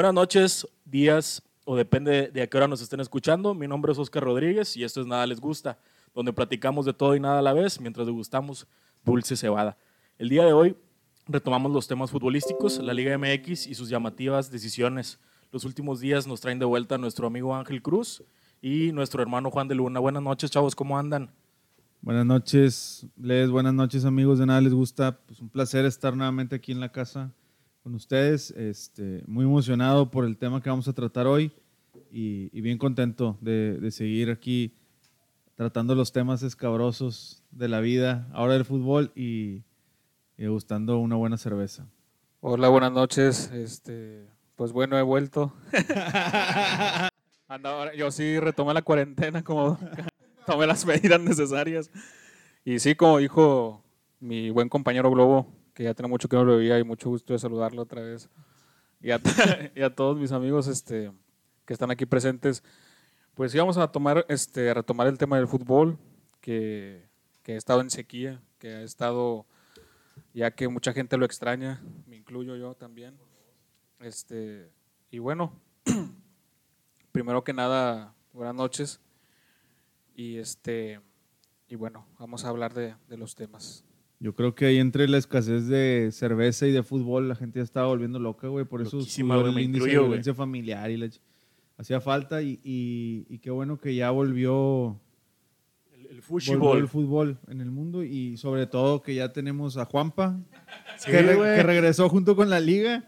Buenas noches, días o depende de a qué hora nos estén escuchando. Mi nombre es Oscar Rodríguez y esto es Nada Les Gusta, donde platicamos de todo y nada a la vez mientras degustamos dulce cebada. El día de hoy retomamos los temas futbolísticos, la Liga MX y sus llamativas decisiones. Los últimos días nos traen de vuelta nuestro amigo Ángel Cruz y nuestro hermano Juan de Luna. Buenas noches, chavos, ¿cómo andan? Buenas noches, Les. Buenas noches, amigos de Nada Les Gusta. Pues un placer estar nuevamente aquí en la casa con ustedes. Este, muy emocionado por el tema que vamos a tratar hoy y, y bien contento de, de, seguir aquí tratando los temas escabrosos de la vida, ahora del fútbol y, y gustando una buena cerveza. Hola, buenas noches. Este, pues bueno, he vuelto. Yo sí retomé la cuarentena, como tomé las medidas necesarias. Y sí, como dijo mi buen compañero Globo, que ya tiene mucho que no lo veía y mucho gusto de saludarlo otra vez. Y a, y a todos mis amigos este, que están aquí presentes. Pues íbamos a tomar, este, a retomar el tema del fútbol, que, que ha estado en sequía, que ha estado, ya que mucha gente lo extraña, me incluyo yo también. Este, y bueno, primero que nada, buenas noches. Y este, y bueno, vamos a hablar de, de los temas. Yo creo que ahí entre la escasez de cerveza y de fútbol, la gente ya estaba volviendo loca, güey. Por eso subió el índice incluyo, de violencia familiar y la hacía falta y, y- y qué bueno que ya volvió, El, el volvió fútbol. el fútbol en el mundo y sobre todo que ya tenemos a Juanpa, Sí, que, re- que regresó junto con la liga.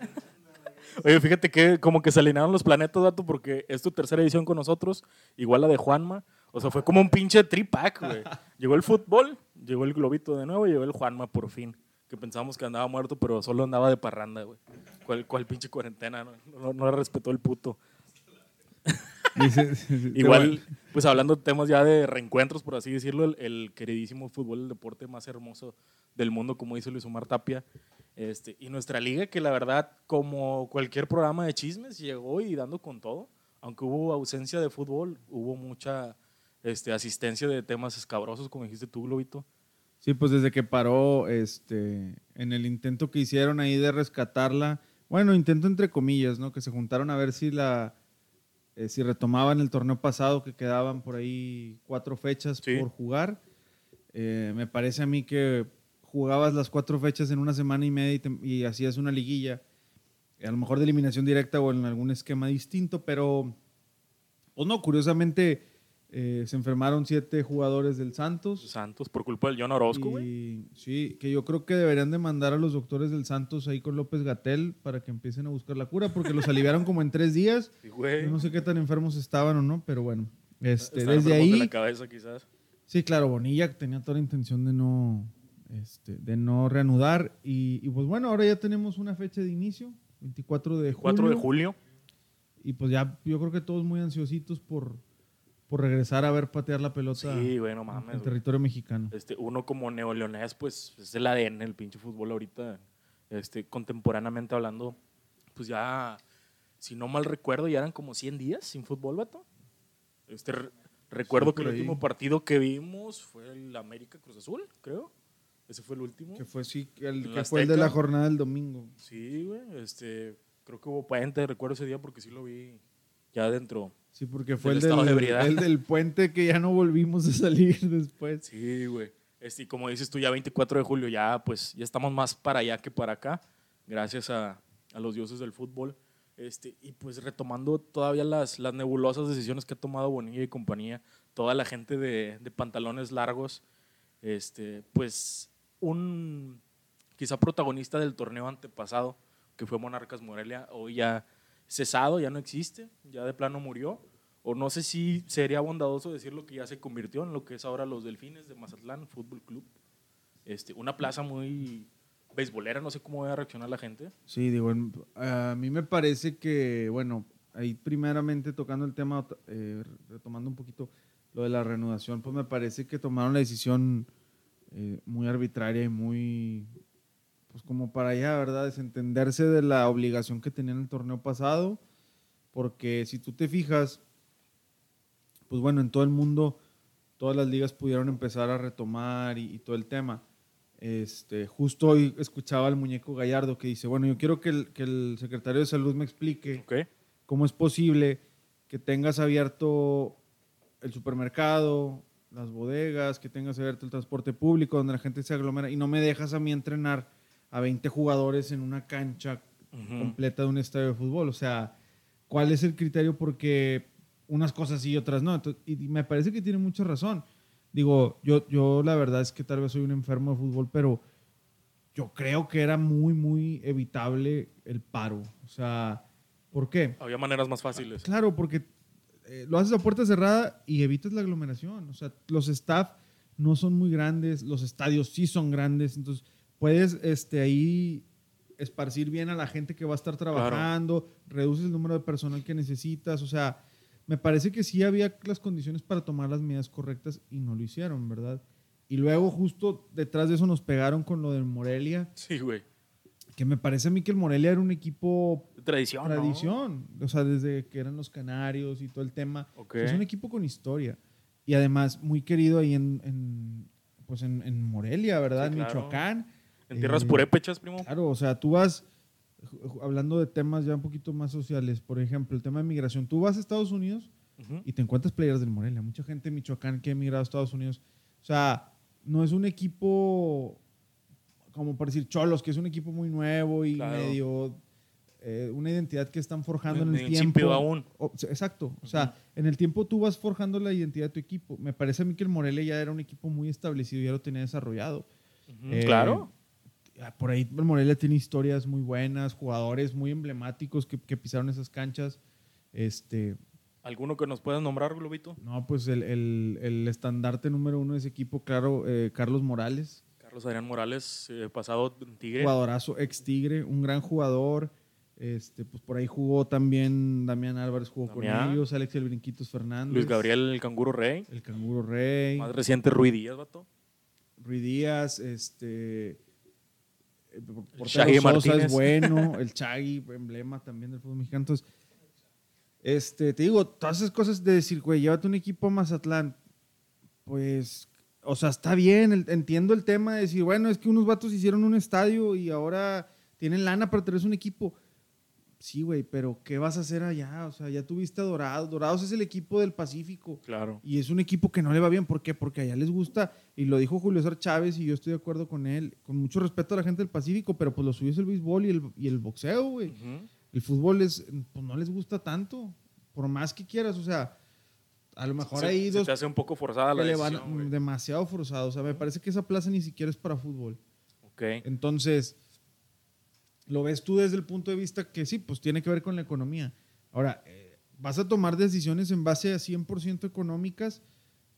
Oye, fíjate que como que se alinearon los planetas, dato, porque es tu tercera edición con nosotros, igual la de Juanma. O sea, fue como un pinche tripack, güey. Llegó el fútbol, llegó el globito de nuevo y llegó el Juanma por fin. Que pensábamos que andaba muerto, pero solo andaba de parranda, güey. ¿Cuál, cuál pinche cuarentena? No, no, no le respetó el puto. Igual, pues hablando de temas ya de reencuentros, por así decirlo, el, el queridísimo fútbol, el deporte más hermoso del mundo, como dice Luis Omar Tapia. Este, y nuestra liga, que la verdad, como cualquier programa de chismes, llegó y dando con todo. Aunque hubo ausencia de fútbol, hubo mucha este, asistencia de temas escabrosos, como dijiste tú, Globito. Sí, pues desde que paró este, en el intento que hicieron ahí de rescatarla, bueno, intento entre comillas, ¿no? Que se juntaron a ver si la eh, si retomaban el torneo pasado, que quedaban por ahí cuatro fechas Sí. por jugar. Eh, me parece a mí que jugabas las cuatro fechas en una semana y media y, te- y hacías una liguilla, a lo mejor de eliminación directa o en algún esquema distinto, pero, pues no, curiosamente eh, se enfermaron siete jugadores del Santos. Santos, por culpa del John Orozco, güey. Sí, que yo creo que deberían de mandar a los doctores del Santos ahí con López Gatel para que empiecen a buscar la cura, porque los aliviaron como en tres días. Sí, no sé qué tan enfermos estaban o no, pero bueno. Este, Están desde enfermos de ahí, la cabeza, quizás. sí, claro, Bonilla tenía toda la intención de no, este, de no reanudar. Y, y, pues bueno, ahora ya tenemos una fecha de inicio, 24 de julio. 4 de julio. Y pues ya yo creo que todos muy ansiositos por, por regresar a ver patear la pelota Sí, güey, no en mames. güey. territorio mexicano. Este, uno como neoleonés, pues es el ADN, el pinche fútbol ahorita, este, contemporáneamente hablando, pues ya, si no mal recuerdo, ya eran como 100 días sin fútbol, vato. Este, re- recuerdo Sí, que el ahí. último partido que vimos fue el América Cruz Azul, creo. Ese fue el último. Que fue, sí, el, ¿En que fue el de la jornada del domingo. Sí, güey, este, creo que hubo puente, recuerdo ese día porque sí lo vi ya dentro. Sí, porque fue Del el del, de el del puente que ya no volvimos a salir después. Sí, güey. Este, y como dices tú, ya 24 de julio, ya pues ya estamos más para allá que para acá, gracias a, a los dioses del fútbol. Este, y pues retomando todavía las, las nebulosas decisiones que ha tomado Bonilla y compañía, toda la gente de, de pantalones largos, este, pues un quizá protagonista del torneo antepasado, que fue Monarcas Morelia, hoy ya cesado, ya no existe, ya de plano murió. O no sé si sería bondadoso decirlo que ya se convirtió en lo que es ahora los Delfines de Mazatlán Fútbol Club. Este, una plaza muy beisbolera, no sé cómo va a reaccionar la gente. Sí, digo, a mí me parece que, bueno, ahí primeramente tocando el tema, eh, retomando un poquito lo de la reanudación, pues me parece que tomaron la decisión eh, muy arbitraria y muy, pues como para ya, ¿verdad? Desentenderse de la obligación que tenían el torneo pasado, porque si tú te fijas, pues bueno, en todo el mundo, todas las ligas pudieron empezar a retomar y, y todo el tema. Este, justo hoy escuchaba al muñeco Gallardo que dice, bueno, yo quiero que el, que el secretario de salud me explique Ok. cómo es posible que tengas abierto el supermercado, las bodegas, que tengas abierto el transporte público donde la gente se aglomera y no me dejas a mí entrenar a 20 jugadores en una cancha Ujú. completa de un estadio de fútbol. O sea, ¿cuál es el criterio? Porque unas cosas sí y otras no. Entonces, y y me parece que tiene mucha razón. Digo, yo, yo la verdad es que tal vez soy un enfermo de fútbol, pero yo creo que era muy, muy evitable el paro. O sea, ¿por qué? Había maneras más fáciles. Claro, porque eh, lo haces a puerta cerrada y evitas la aglomeración. O sea, los staff no son muy grandes, los estadios sí son grandes, entonces puedes este, ahí esparcir bien a la gente que va a estar trabajando, reduces el número de personal que necesitas, o sea, me parece que sí había las condiciones para tomar las medidas correctas y no lo hicieron, ¿verdad? Y luego justo detrás de eso nos pegaron con lo del Morelia, Sí, güey. que me parece a mí que el Morelia era un equipo Tradición, ¿no? tradición. O sea, desde que eran los Canarios y todo el tema. Ok. Es un equipo con historia. Y además muy querido ahí en, en, pues en, en Morelia, ¿verdad? Sí, en claro. Michoacán. En tierras Eh, purépechas, primo. Claro, o sea, tú vas, hablando de temas ya un poquito más sociales, por ejemplo, el tema de migración. Tú vas a Estados Unidos Ujú. y te encuentras players del Morelia. Mucha gente en Michoacán que ha emigrado a Estados Unidos. O sea, no es un equipo como por decir Cholos, que es un equipo muy nuevo y Claro. medio eh, una identidad que están forjando en Medio el tiempo. aún. O- exacto. O sea, en el tiempo tú vas forjando la identidad de tu equipo. Me parece a mí que el Morelia ya era un equipo muy establecido, ya lo tenía desarrollado. Eh, claro. Ah, Por ahí el Morelia tiene historias muy buenas, jugadores muy emblemáticos que, que pisaron esas canchas. Este, ¿Alguno que nos puedas nombrar, Globito? no, pues el, el- el estandarte número uno de ese equipo, claro, eh, Carlos Morales, Carlos Adrián Morales, eh, pasado Tigre. jugadorazo, ex Tigre, un gran jugador. Este, pues por ahí jugó también Damián Álvarez, jugó Damián. con ellos, Alex El Brinquitos Fernández. Luis Gabriel, el canguro rey. El Canguro Rey. Más reciente, Rui Díaz, vato. Rui Díaz, este. Sosa Martínez. es bueno, el Chagui, emblema también del fútbol mexicano. Entonces, este, te digo, todas esas cosas de decir, güey, llévate un equipo a Mazatlán, pues, o sea, está bien, el- entiendo el tema de decir, bueno, es que unos vatos hicieron un estadio y ahora tienen lana para tener un equipo. Sí, güey, pero ¿qué vas a hacer allá? O sea, ya tuviste a Dorados. Dorados es el equipo del Pacífico. Claro. Y es un equipo que no le va bien. ¿Por qué? Porque allá les gusta, y lo dijo Julio César Chávez, y yo estoy de acuerdo con él, con mucho respeto a la gente del Pacífico, pero pues lo suyo es el béisbol y el, y el boxeo, güey. El fútbol es, pues no les gusta tanto, por más que quieras, o sea, a lo mejor Se- hay se dos te hace un poco forzada la que le van decisión, demasiado forzados. O sea, me parece que esa plaza ni siquiera es para fútbol. Ok. Entonces, lo ves tú desde el punto de vista que sí, pues tiene que ver con la economía. Ahora, eh, vas a tomar decisiones en base a 100% económicas,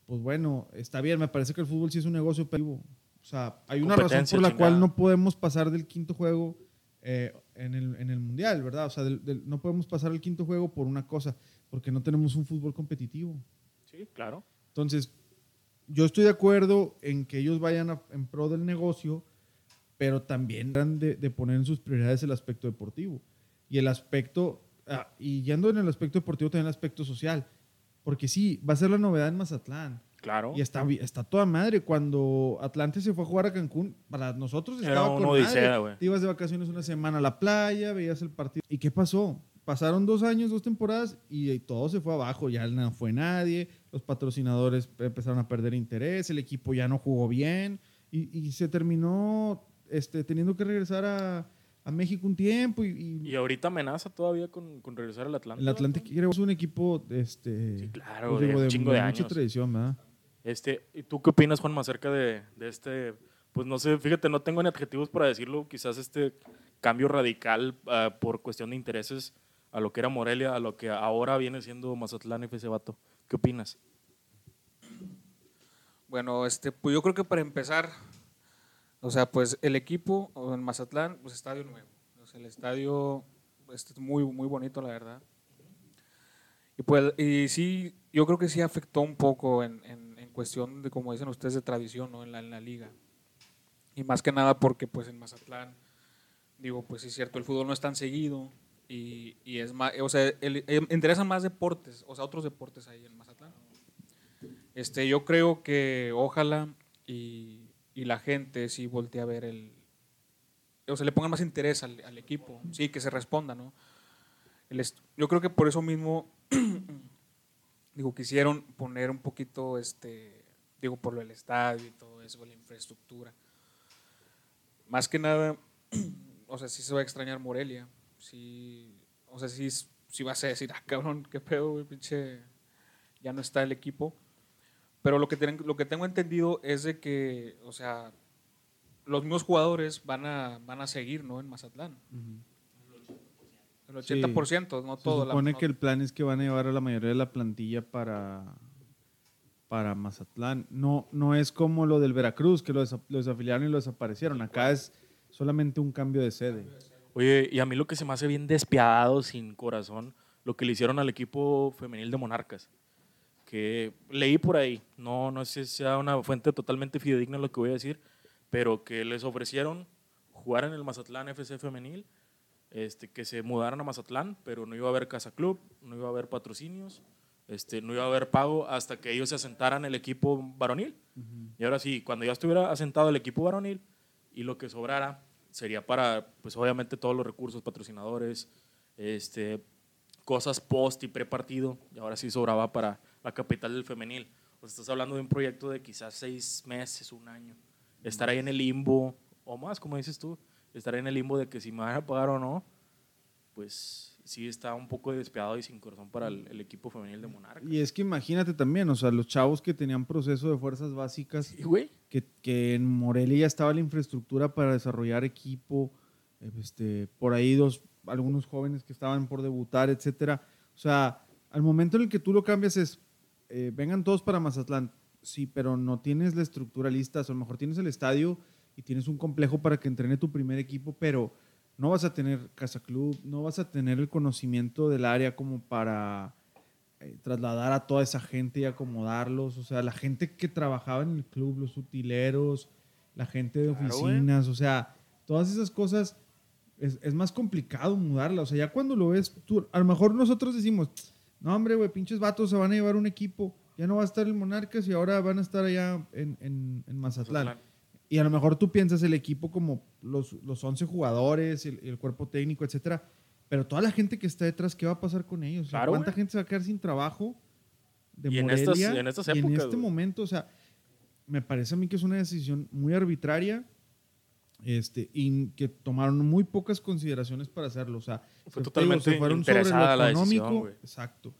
pues bueno, está bien, me parece que el fútbol sí es un negocio. O sea, hay una razón por la cual no podemos pasar del quinto juego eh, en, el, en el Mundial, ¿verdad? O sea, del- del- no podemos pasar al quinto juego por una cosa, porque no tenemos un fútbol competitivo. Sí, claro. Entonces, yo estoy de acuerdo en que ellos vayan a- en pro del negocio, pero también dan de, de poner en sus prioridades el aspecto deportivo. Y el aspecto, ah, y yendo en el aspecto deportivo, también el aspecto social. Porque sí, va a ser la novedad en Mazatlán. Claro. Y está, está toda madre. Cuando Atlante se fue a jugar a Cancún, para nosotros Era estaba una con odisea, madre. Te ibas de vacaciones una semana a la playa, veías el partido. ¿Y qué pasó? Pasaron dos años, dos temporadas y, y todo se fue abajo. Ya no fue nadie. Los patrocinadores empezaron a perder interés. El equipo ya no jugó bien. Y, y se terminó este, teniendo que regresar a, a México un tiempo. Y, y Y ahorita amenaza todavía con, con regresar al Atlante. el quiere es un equipo este, Sí, claro, pues de digo, chingo de mucha años. tradición, ¿verdad? Este, ¿y tú qué opinas, Juanma, acerca de, de este, pues no sé, fíjate, no tengo ni adjetivos para decirlo, quizás este cambio radical ah, por cuestión de intereses a lo que era Morelia, a lo que ahora viene siendo Mazatlán FC Vato. ¿Qué opinas? Bueno, este, pues yo creo que para empezar, o sea, pues el equipo en Mazatlán, pues estadio nuevo. O sea, el estadio este, es muy, muy bonito, la verdad. Y pues, y sí, yo creo que sí afectó un poco en, en- en cuestión de, como dicen ustedes, de tradición, ¿no? En la, en la liga. Y más que nada porque, pues, en Mazatlán, digo, pues sí es cierto, el fútbol no es tan seguido y, y es más, o sea, el- eh, interesan más deportes, o sea, otros deportes ahí en Mazatlán. Este, yo creo que ojalá y, y la gente sí voltea a ver el... O sea, le pongan más interés al, al equipo, sí, que se responda, ¿no? Yo creo que por eso mismo, digo, quisieron poner un poquito, este, digo, por lo del estadio y todo eso, la infraestructura. Más que nada, o sea, sí se va a extrañar Morelia, sí, o sea, sí, sí vas a decir, ah, cabrón, qué pedo, güey, pinche, ya no está el equipo. Pero lo que, tienen- lo que tengo entendido es de que, o sea, los mismos jugadores van a, van a seguir, ¿no? En Mazatlán. El Sí. 80%, no Se todo. la- supone no- que el plan es que van a llevar a la mayoría de la plantilla para, para Mazatlán. No, no es como lo del Veracruz, que lo, desa- lo desafiliaron y lo desaparecieron. Acá es solamente un cambio de sede. Oye, y a mí lo que se me hace bien despiadado, sin corazón, lo que le hicieron al equipo femenil de Monarcas. Que leí por ahí, no, no sé si sea una fuente totalmente fidedigna lo que voy a decir, pero que les ofrecieron jugar en el Mazatlán FC femenil, este, que se mudaran a Mazatlán, pero no iba a haber casa club, no iba a haber patrocinios, este, no iba a haber pago hasta que ellos se asentaran el equipo varonil. Y ahora sí, cuando ya estuviera asentado el equipo varonil y lo que sobrara sería para, pues obviamente todos los recursos, patrocinadores, este, cosas post y pre partido, y ahora sí sobraba para la capital del femenil. O sea, estás hablando de un proyecto de quizás seis meses, un año. Estar ahí en el limbo, o más, como dices tú, estar en el limbo de que si me van a pagar o no, pues sí está un poco despiadado y sin corazón para el, el equipo femenil de Monarcas. Y es que imagínate también, o sea, los chavos que tenían proceso de fuerzas básicas, que, que en Morelia ya estaba la infraestructura para desarrollar equipo, este, por ahí dos, algunos jóvenes que estaban por debutar, etcétera. O sea, al momento en el que tú lo cambias es, eh, vengan todos para Mazatlán, sí, pero no tienes la estructura lista, o sea, a lo mejor tienes el estadio y tienes un complejo para que entrene tu primer equipo, pero no vas a tener casa club, no vas a tener el conocimiento del área como para eh, trasladar a toda esa gente y acomodarlos. O sea, la gente que trabajaba en el club, los utileros, la gente de Claro, oficinas, o sea, todas esas cosas es, es más complicado mudarlas. O sea, ya cuando lo ves, tú, a lo mejor nosotros decimos, no, hombre, güey, pinches vatos se van a llevar un equipo, ya no va a estar el Monarcas y ahora van a estar allá en, en- en Mazatlán. Mazatlán. Y a lo mejor tú piensas el equipo como los, los 11 jugadores, el, el cuerpo técnico, etcétera. Pero toda la gente que está detrás, ¿qué va a pasar con ellos? Claro, ¿Cuánta gente se va a quedar sin trabajo de Y en estas- en estas y en épocas, este momento, o sea, me parece a mí que es una decisión muy arbitraria este, y que tomaron muy pocas consideraciones para hacerlo. O sea, Fue te totalmente digo, interesada la decisión, güey. Exacto.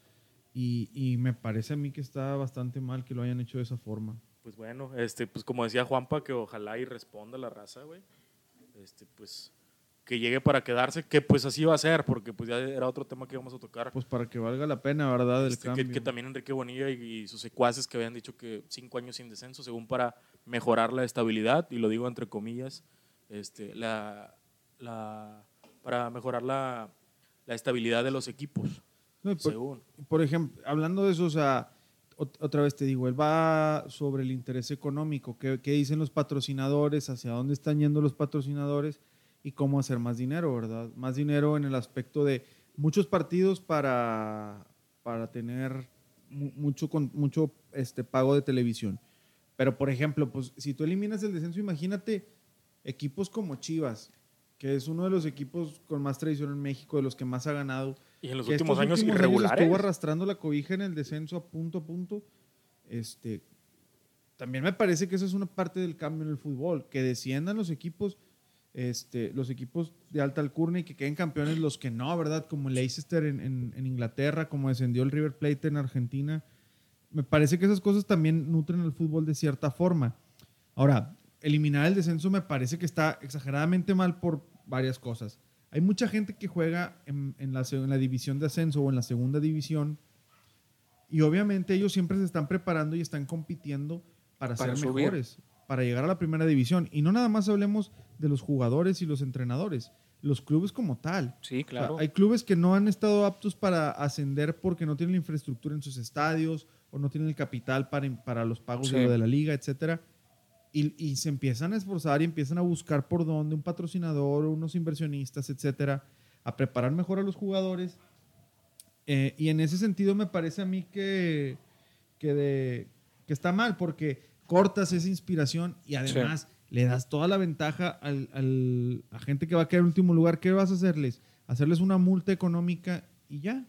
Y, y me parece a mí que está bastante mal que lo hayan hecho de esa forma. Pues bueno, este, pues como decía Juanpa, que ojalá y responda la raza, güey. Este, pues que llegue para quedarse, que pues así va a ser, porque pues ya era otro tema que íbamos a tocar. Pues para que valga la pena, ¿verdad? El Este, cambio. que, que también Enrique Bonilla y, y sus secuaces que habían dicho que cinco años sin descenso, según para mejorar la estabilidad, y lo digo entre comillas, este, la, la, para mejorar la, la estabilidad de los equipos, No, por, según. por ejemplo, hablando de eso, o sea, ot- otra vez te digo, él va sobre el interés económico, qué, qué dicen los patrocinadores, hacia dónde están yendo los patrocinadores y cómo hacer más dinero, ¿verdad? Más dinero en el aspecto de muchos partidos para, para tener mu- mucho, con, mucho este, pago de televisión. Pero, por ejemplo, pues si tú eliminas el descenso, imagínate equipos como Chivas, que es uno de los equipos con más tradición en México, de los que más ha ganado, Y en los últimos años últimos irregulares. estuvo arrastrando la cobija en el descenso a punto a punto. Este, también me parece que eso es una parte del cambio en el fútbol, que desciendan los equipos, este, los equipos de alta alcurnia y que queden campeones los que no, ¿verdad? Como Leicester en, en- en Inglaterra, como descendió el River Plate en Argentina. Me parece que esas cosas también nutren el fútbol de cierta forma. Ahora, eliminar el descenso me parece que está exageradamente mal por varias cosas. Hay mucha gente que juega en, en la, se- en la división de ascenso o en la segunda división y obviamente ellos siempre se están preparando y están compitiendo para, Para ser subir. mejores, para llegar a la primera división. Y no nada más hablemos de los jugadores y los entrenadores, los clubes como tal. Sí, O sea, claro. hay clubes que no han estado aptos para ascender porque no tienen la infraestructura en sus estadios o no tienen el capital para, para los pagos de lo de la liga, etcétera. Y, y se empiezan a esforzar y empiezan a buscar por dónde un patrocinador, unos inversionistas, etcétera, a preparar mejor a los jugadores. Eh, y en ese sentido me parece a mí que, que, de- que está mal, porque cortas esa inspiración y además le das toda la ventaja al, al- a gente que va a quedar en último lugar. ¿Qué vas a hacerles? Hacerles una multa económica y ya.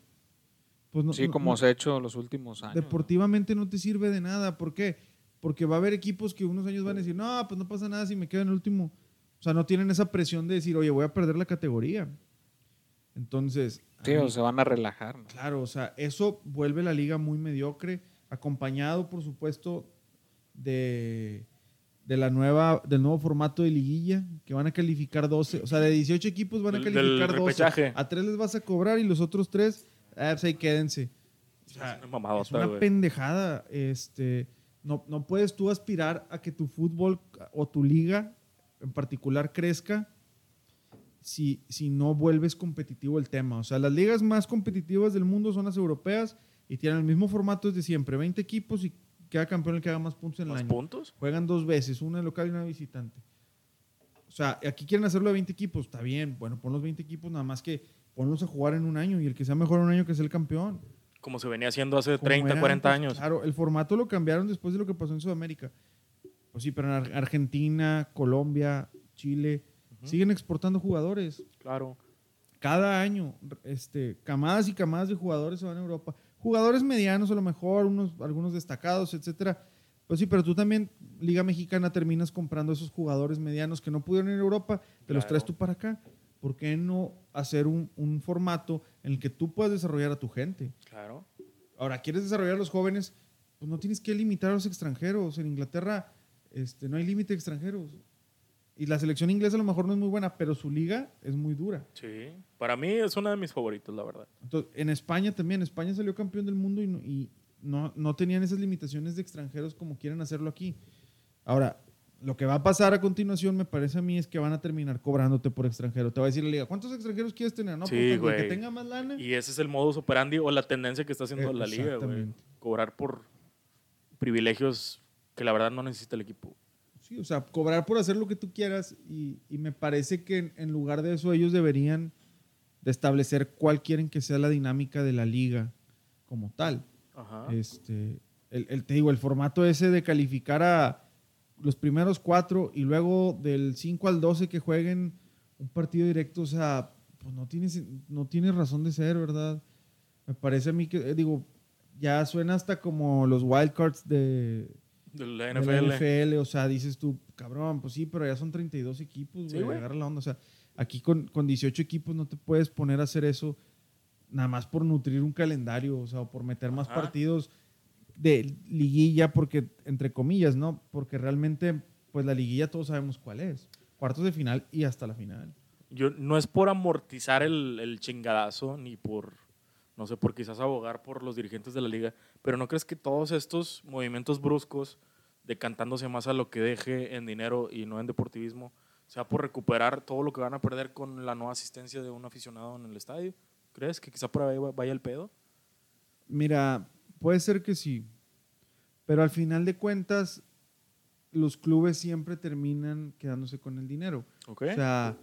Pues no- Sí, no- como no- se ha hecho los últimos años. ¿no? deportivamente no te sirve de nada. ¿Por qué? Porque va a haber equipos que unos años van a decir, no, pues no pasa nada si me quedo en el último. O sea, no tienen esa presión de decir, oye, voy a perder la categoría. Entonces, Sí, o se van a relajar. ¿no? claro, o sea, eso vuelve la liga muy mediocre, acompañado, por supuesto, de, de la nueva, del nuevo formato de liguilla, que van a calificar 12. O sea, de 18 equipos van a calificar del 12. repechaje. A tres les vas a cobrar y los otros tres, ah, pues ahí quédense. O sea, Es una mamadota, es una pendejada. Este, no, no puedes tú aspirar a que tu fútbol o tu liga en particular crezca si, si no vuelves competitivo el tema. O sea, las ligas más competitivas del mundo son las europeas y tienen el mismo formato desde siempre. 20 equipos y queda campeón el que haga más puntos en el ¿Más año. puntos? Juegan dos veces, una local y una visitante. O sea, aquí quieren hacerlo de 20 equipos, está bien. Bueno, pon los 20 equipos, nada más que ponlos a jugar en un año y el que sea mejor en un año que sea el campeón. Como se venía haciendo hace Como 30, era 40 antes. años. Claro, el formato lo cambiaron después de lo que pasó en Sudamérica. Pues sí, pero en Ar- Argentina, Colombia, Chile, siguen exportando jugadores. Claro. Cada año, este, camadas y camadas de jugadores se van a Europa. Jugadores medianos a lo mejor, unos, algunos destacados, etcétera. Pues sí, pero tú también, Liga Mexicana, terminas comprando esos jugadores medianos que no pudieron ir a Europa, te los traes tú para acá. ¿Por qué no hacer un, un formato en el que tú puedas desarrollar a tu gente? Claro. Ahora, ¿quieres desarrollar a los jóvenes? Pues no tienes que limitar a los extranjeros. En Inglaterra este, no hay límite de extranjeros. Y la selección inglesa a lo mejor no es muy buena, pero su liga es muy dura. Sí. Para mí es una de mis favoritos, la verdad. Entonces, en España también, España salió campeón del mundo y, no, y no, no tenían esas limitaciones de extranjeros como quieren hacerlo aquí. Ahora, lo que va a pasar a continuación, me parece a mí, es que van a terminar cobrándote por extranjero. Te va a decir la liga, ¿cuántos extranjeros quieres tener? No, Sí, pues, el que tenga más lana. Y ese es el modus operandi o la tendencia que está haciendo la liga, güey. Cobrar por privilegios que la verdad no necesita el equipo. Sí, o sea, cobrar por hacer lo que tú quieras y, y me parece que en, en lugar de eso ellos deberían de establecer cuál quieren que sea la dinámica de la liga como tal. Ajá. Este, el, el- te digo, el formato ese de calificar a los primeros cuatro y luego del 5 al 12 que jueguen un partido directo, o sea, pues no tiene, no tiene razón de ser, ¿verdad? Me parece a mí que, eh, digo, ya suena hasta como los wildcards de, de la de la NFL. O sea, dices tú, cabrón, pues sí, pero ya son 32 equipos, Sí, güey, güey. agarra la onda. O sea, aquí con, con 18 equipos no te puedes poner a hacer eso nada más por nutrir un calendario, o sea, o por meter más partidos de liguilla, porque, entre comillas, ¿no? Porque realmente, pues la liguilla todos sabemos cuál es. Cuartos de final y hasta la final. Yo, no es por amortizar el, el chingadazo, ni por, no sé, por quizás abogar por los dirigentes de la liga, pero ¿no crees que todos estos movimientos bruscos, decantándose más a lo que deje en dinero y no en deportivismo, sea por recuperar todo lo que van a perder con la no asistencia de un aficionado en el estadio? ¿Crees que quizá por ahí va- vaya el pedo? Mira, puede ser que sí, pero al final de cuentas, los clubes siempre terminan quedándose con el dinero. O sea,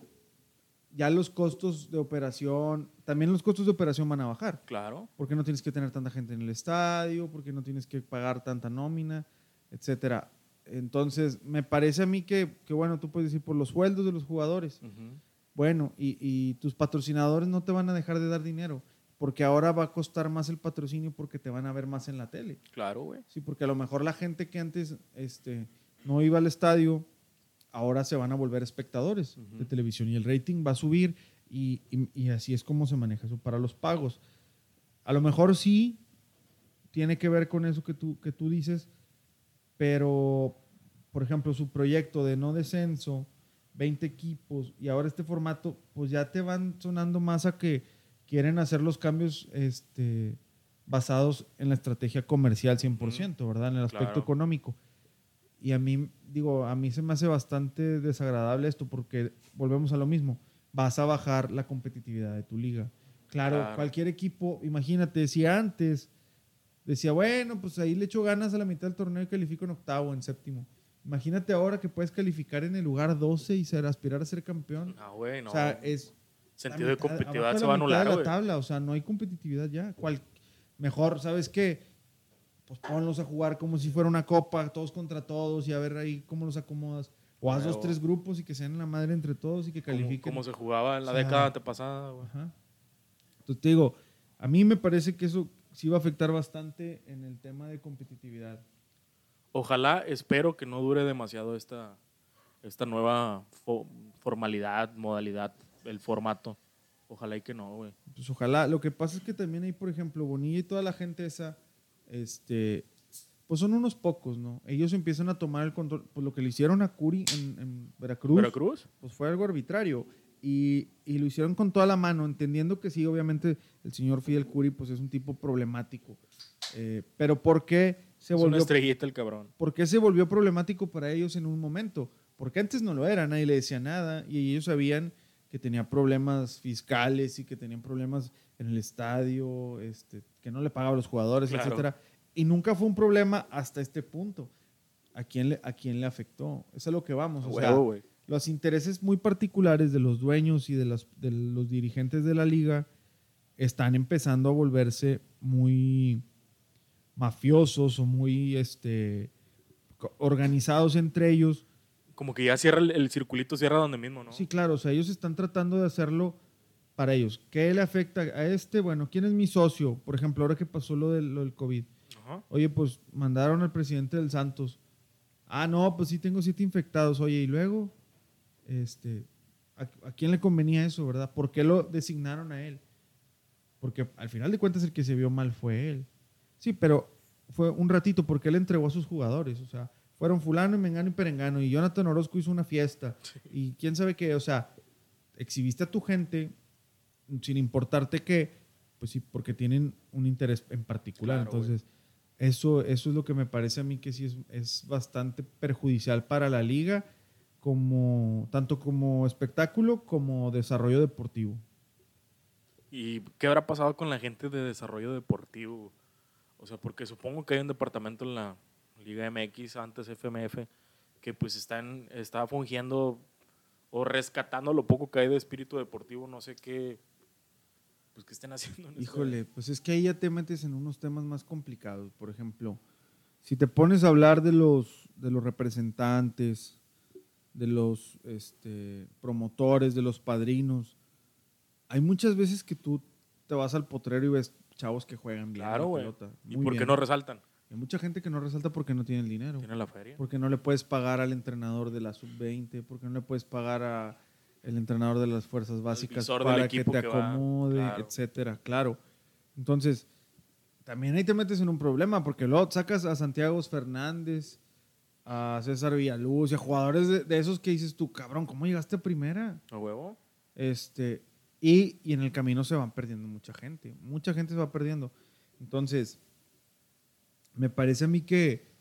ya los costos de operación, también los costos de operación van a bajar. claro. Porque no tienes que tener tanta gente en el estadio, porque no tienes que pagar tanta nómina, etcétera. Entonces, me parece a mí que, que, bueno, tú puedes decir por los sueldos de los jugadores. Bueno, y, y tus patrocinadores no te van a dejar de dar dinero, porque ahora va a costar más el patrocinio porque te van a ver más en la tele. Claro, güey. Sí, porque a lo mejor la gente que antes este, no iba al estadio, ahora se van a volver espectadores Ujú. de televisión y el rating va a subir y, y- y así es como se maneja eso para los pagos. A lo mejor sí tiene que ver con eso que tú, que tú dices, pero, por ejemplo, su proyecto de no descenso, 20 equipos y ahora este formato, pues ya te van sonando más a que quieren hacer los cambios este, basados en la estrategia comercial 100%, ¿verdad? En el aspecto Claro. económico. Y a mí, digo, a mí se me hace bastante desagradable esto porque volvemos a lo mismo, vas a bajar la competitividad de tu liga. Claro, Claro. cualquier equipo, imagínate, si antes decía, bueno, pues ahí le echo ganas a la mitad del torneo y califico en octavo, en séptimo. Imagínate ahora que puedes calificar en el lugar 12 y ser, aspirar a ser campeón. No, güey, no. O sea, es Sentido de competitividad se va a de anular, la tabla, o sea, no hay competitividad ya. Mejor, ¿sabes qué? pues ponlos a jugar como si fuera una copa, todos contra todos y a ver ahí cómo los acomodas. O haz dos, tres grupos y que sean la madre entre todos y que califiquen. como se jugaba en la O sea, década antepasada, güey. Ajá. Entonces te digo, a mí me parece que eso sí va a afectar bastante en el tema de competitividad. Ojalá, espero que no dure demasiado esta, esta nueva fo- formalidad, modalidad, el formato. Ojalá y que no, güey. Pues ojalá. Lo que pasa es que también hay, por ejemplo, Bonilla y toda la gente esa, este, pues son unos pocos, ¿no? Ellos empiezan a tomar el control. Pues lo que le hicieron a Curi en, en Veracruz, ¿Veracruz? pues fue algo arbitrario. Y, y lo hicieron con toda la mano, entendiendo que sí, obviamente el señor Fidel Curi pues es un tipo problemático. Eh, pero ¿por qué se Es una volvió estrellita el cabrón. ¿Por qué se volvió problemático para ellos en un momento? Porque antes no lo era, nadie le decía nada y ellos sabían que tenía problemas fiscales y que tenían problemas en el estadio, este, que no le pagaba a los jugadores, Claro. etcétera. Y nunca fue un problema hasta este punto. ¿A quién le, a quién le afectó? Eso es a lo que vamos. O sea, los intereses muy particulares de los dueños y de, las, de los dirigentes de la liga están empezando a volverse muy mafiosos o muy este, organizados entre ellos. Como que ya cierra el, el circulito, cierra donde mismo, ¿no? Sí, claro, o sea, ellos están tratando de hacerlo para ellos. ¿Qué le afecta a este? Bueno, ¿quién es mi socio? Por ejemplo, ahora que pasó lo del, lo del COVID. Ajá. Oye, pues mandaron al presidente del Santos. Ah, no, pues sí tengo siete infectados. Oye, y luego, este, ¿a, a quién le convenía eso, verdad? ¿Por qué lo designaron a él? Porque al final de cuentas el que se vio mal fue él. Sí, pero fue un ratito porque él entregó a sus jugadores. O sea, fueron fulano y mengano y perengano y Jonathan Orozco hizo una fiesta. Y quién sabe qué, o sea, exhibiste a tu gente sin importarte qué, pues sí, porque tienen un interés en particular. Claro. Entonces, eso, eso es lo que me parece a mí que sí es, es bastante perjudicial para la liga, como, tanto como espectáculo como desarrollo deportivo. ¿Y qué habrá pasado con la gente de desarrollo deportivo? O sea, porque supongo que hay un departamento en la Liga MX, antes FMF, que pues están, está fungiendo o rescatando lo poco que hay de espíritu deportivo, no sé qué, pues qué estén haciendo. en este- Híjole, pues es que ahí ya te metes en unos temas más complicados. Por ejemplo, si te pones a hablar de los, de los representantes, de los este, promotores, de los padrinos, hay muchas veces que tú te vas al potrero y ves chavos que juegan bien. Claro, la güey. pelota, ¿Y por qué no resaltan? Hay mucha gente que no resalta porque no tiene el dinero. Tienen la feria. Porque no le puedes pagar al entrenador de la sub-20, porque no le puedes pagar a el entrenador de las fuerzas básicas para que te que va, acomode, claro. etcétera, claro. Entonces, también ahí te metes en un problema, porque luego sacas a Santiago Fernández, a César Villaluz, y a jugadores de, de esos que dices tú, cabrón, ¿cómo llegaste a primera? ¿A huevo? Este, y, y en el camino se van perdiendo mucha gente. Mucha gente se va perdiendo. Entonces, me parece a mí que